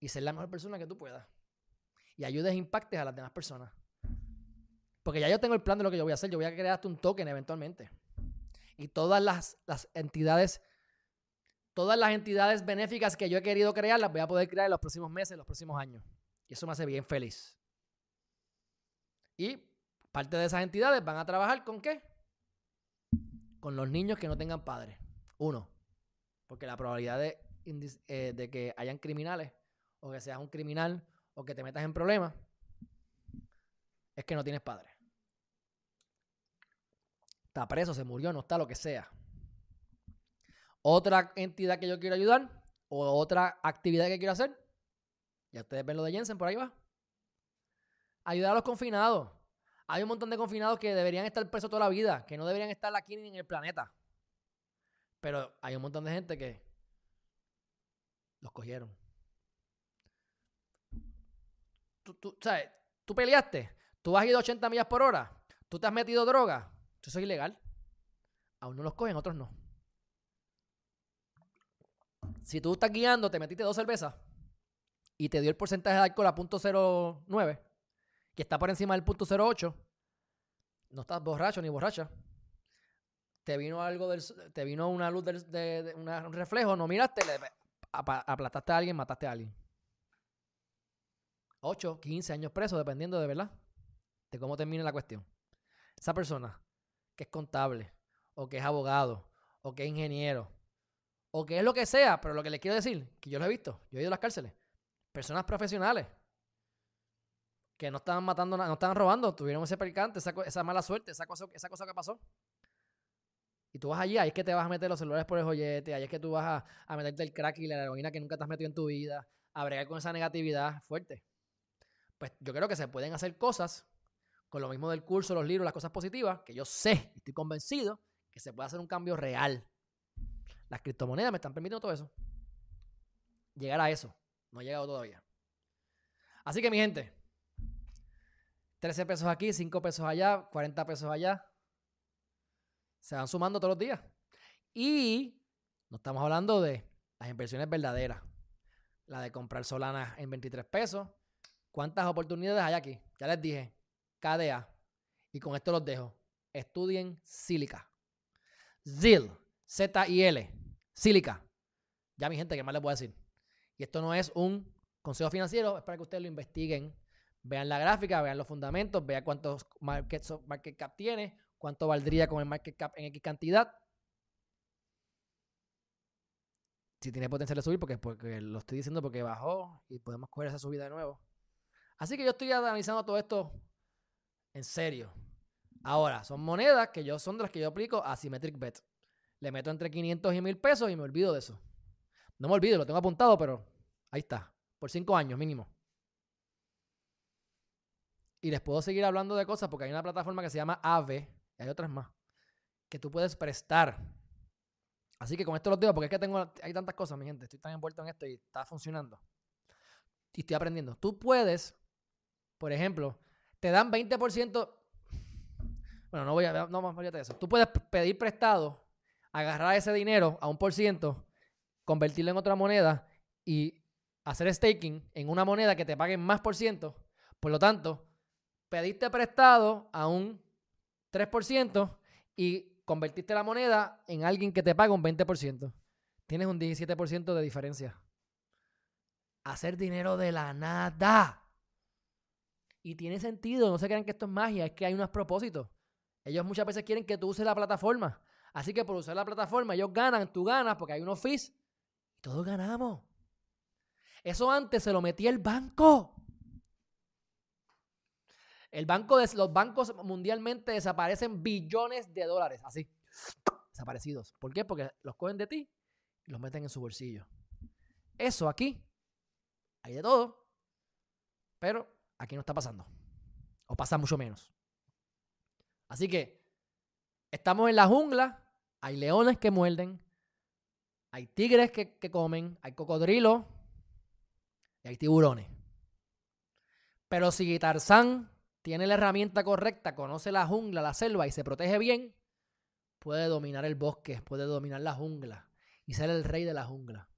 y ser la mejor persona que tú puedas. Y ayudes e impactes a las demás personas. Porque ya yo tengo el plan de lo que yo voy a hacer. Yo voy a crear hasta un token eventualmente. Y todas las, las entidades, todas las entidades benéficas que yo he querido crear, las voy a poder crear en los próximos meses, en los próximos años. Y eso me hace bien feliz. Y parte de esas entidades van a trabajar con qué? Con los niños que no tengan padres. Uno. Porque la probabilidad de, eh, de que hayan criminales o que seas un criminal o que te metas en problemas es que no tienes padre. Está preso, se murió, no está, lo que sea. Otra entidad que yo quiero ayudar o otra actividad que quiero hacer. Ya ustedes ven lo de Jensen, por ahí va. Ayudar a los confinados. Hay un montón de confinados que deberían estar presos toda la vida, que no deberían estar aquí ni en el planeta. Pero hay un montón de gente que los cogieron. Tú, tú, ¿sabes? tú peleaste, tú has ido 80 millas por hora, tú te has metido droga, eso es ilegal. A unos los cogen, a otros no. Si tú estás guiando, te metiste dos cervezas y te dio el porcentaje de alcohol a .09, que está por encima del punto .08, no estás borracho ni borracha. Te vino algo del, te vino una luz de, un reflejo, no miraste, le, aplastaste a alguien, mataste a alguien. 8, 15 años preso, dependiendo de verdad, de cómo termine la cuestión. Esa persona que es contable, o que es abogado, o que es ingeniero, o que es lo que sea, pero lo que le quiero decir, que yo lo he visto, yo he ido a las cárceles, personas profesionales que no estaban matando, no estaban robando, tuvieron ese percante, esa, mala suerte, esa cosa, esa cosa que pasó. Y tú vas allí, ahí es que te vas a meter los celulares por el joyete, ahí es que tú vas a, a meterte el crack y la heroína que nunca te has metido en tu vida, a bregar con esa negatividad fuerte. Pues yo creo que se pueden hacer cosas con lo mismo del curso, los libros, las cosas positivas, que yo sé, estoy convencido que se puede hacer un cambio real. Las criptomonedas me están permitiendo todo eso. Llegar a eso. No ha llegado todavía. Así que mi gente, 13 pesos aquí, 5 pesos allá, 40 pesos allá. Se van sumando todos los días. Y no estamos hablando de las inversiones verdaderas. La de comprar Solana en 23 pesos. ¿Cuántas oportunidades hay aquí? Ya les dije, KDA. Y con esto los dejo. Estudien Silica. ZIL. Z-I-L. Silica. Ya mi gente, ¿qué más les puedo decir? Y esto no es un consejo financiero, es para que ustedes lo investiguen. Vean la gráfica, vean los fundamentos, vean cuántos market cap tiene, cuánto valdría con el market cap en X cantidad. Si tiene potencial de subir, porque, porque lo estoy diciendo porque bajó y podemos coger esa subida de nuevo. Así que yo estoy analizando todo esto en serio. Ahora, son monedas que yo son de las que yo aplico a Symmetric Bet. Le meto entre 500 y 1000 pesos y me olvido de eso. No me olvido, lo tengo apuntado, pero ahí está. Por 5 años mínimo. Y les puedo seguir hablando de cosas porque hay una plataforma que se llama AVE hay otras más que tú puedes prestar. Así que con esto los digo porque es que tengo, hay tantas cosas, mi gente. Estoy tan envuelto en esto y está funcionando. Y estoy aprendiendo. Tú puedes, por ejemplo, te dan 20%. Bueno, no voy a no más de eso. Tú puedes pedir prestado, agarrar ese dinero a un por ciento, convertirlo en otra moneda y hacer staking en una moneda que te paguen más por ciento. Por lo tanto, pediste prestado a un 3% y convertiste la moneda en alguien que te paga un 20%. Tienes un 17% de diferencia. Hacer dinero de la nada. Y tiene sentido, no se crean que esto es magia, es que hay unos propósitos. Ellos muchas veces quieren que tú uses la plataforma. Así que por usar la plataforma, ellos ganan, tú ganas porque hay unos fees. Y todos ganamos. Eso antes se lo metía el banco. El banco de, los bancos mundialmente desaparecen billones de dólares, así, desaparecidos. ¿Por qué? Porque los cogen de ti y los meten en su bolsillo. Eso aquí, hay de todo, pero Aquí no está pasando. O pasa mucho menos. Así que estamos en la jungla Hay leones que muerden, hay tigres que, que comen, hay cocodrilos y hay tiburones. Pero si Tarzán tiene la herramienta correcta, conoce la jungla, la selva y se protege bien, puede dominar el bosque, puede dominar la jungla y ser el rey de la jungla.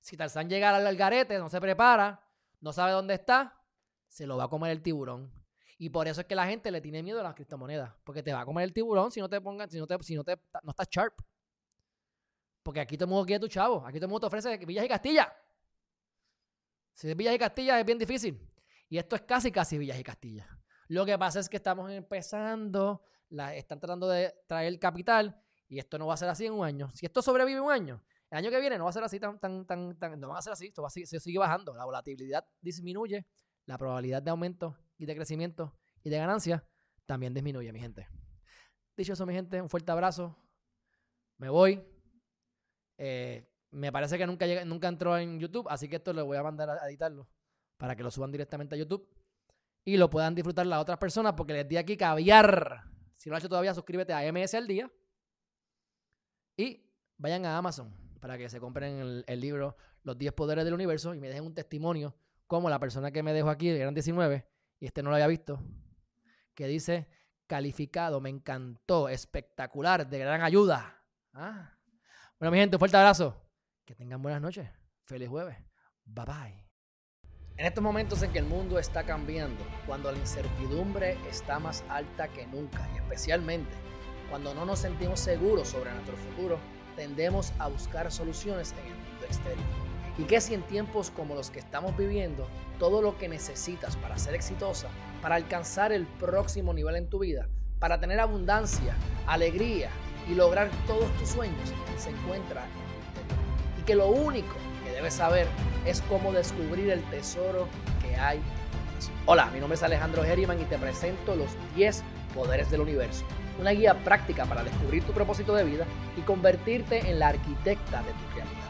Si Tarzán llega al garete, no se prepara, no sabe dónde está, se lo va a comer el tiburón. Y por eso es que la gente le tiene miedo a las criptomonedas. Porque te va a comer el tiburón si no te pongan, si no te, si no te, no estás sharp. Porque aquí todo el mundo quiere tu chavo. Aquí todo el mundo te ofrece Villas y Castilla. Si es Villas y Castilla es bien difícil. Y esto es casi, casi Villas y Castilla. Lo que pasa es que estamos empezando, la, están tratando de traer capital y esto no va a ser así en un año. Si esto sobrevive un año, el año que viene no va a ser así tan, tan, tan, tan no va a ser así, esto va a, se sigue bajando, la volatilidad disminuye, la probabilidad de aumento y de crecimiento y de ganancia también disminuye, mi gente. Dicho eso, mi gente, un fuerte abrazo. Me voy. Eh, me parece que nunca, nunca entró en YouTube, así que esto lo voy a mandar a editarlo para que lo suban directamente a YouTube y lo puedan disfrutar las otras personas porque les di aquí caviar. Si no lo has hecho todavía, suscríbete a MS al día y vayan a Amazon para que se compren el, el libro Los 10 Poderes del Universo y me dejen un testimonio como la persona que me dejó aquí, eran 19, y este no lo había visto, que dice, calificado, me encantó, espectacular, de gran ayuda. Ah. Bueno, mi gente, un fuerte abrazo. Que tengan buenas noches. Feliz jueves. Bye bye. En estos momentos en que el mundo está cambiando, cuando la incertidumbre está más alta que nunca y especialmente cuando no nos sentimos seguros sobre nuestro futuro, tendemos a buscar soluciones en el mundo exterior. Y que si en tiempos como los que estamos viviendo, todo lo que necesitas para ser exitosa, para alcanzar el próximo nivel en tu vida, para tener abundancia, alegría y lograr todos tus sueños, se encuentra en interior. Y que lo único debes saber es cómo descubrir el tesoro que hay. Hola, mi nombre es Alejandro Herriman y te presento los 10 poderes del universo. Una guía práctica para descubrir tu propósito de vida y convertirte en la arquitecta de tu realidad.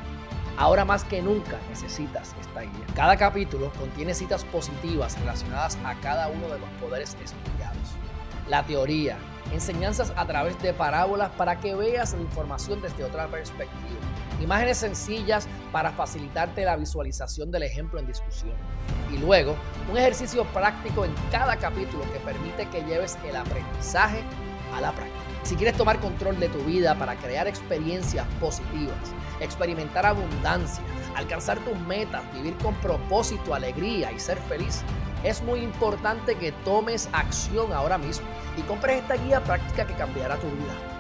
Ahora más que nunca necesitas esta guía. Cada capítulo contiene citas positivas relacionadas a cada uno de los poderes estudiados. La teoría, enseñanzas a través de parábolas para que veas la información desde otra perspectiva. Imágenes sencillas para facilitarte la visualización del ejemplo en discusión. Y luego, un ejercicio práctico en cada capítulo que permite que lleves el aprendizaje a la práctica. Si quieres tomar control de tu vida para crear experiencias positivas, experimentar abundancia, alcanzar tus metas, vivir con propósito, alegría y ser feliz, es muy importante que tomes acción ahora mismo y compres esta guía práctica que cambiará tu vida.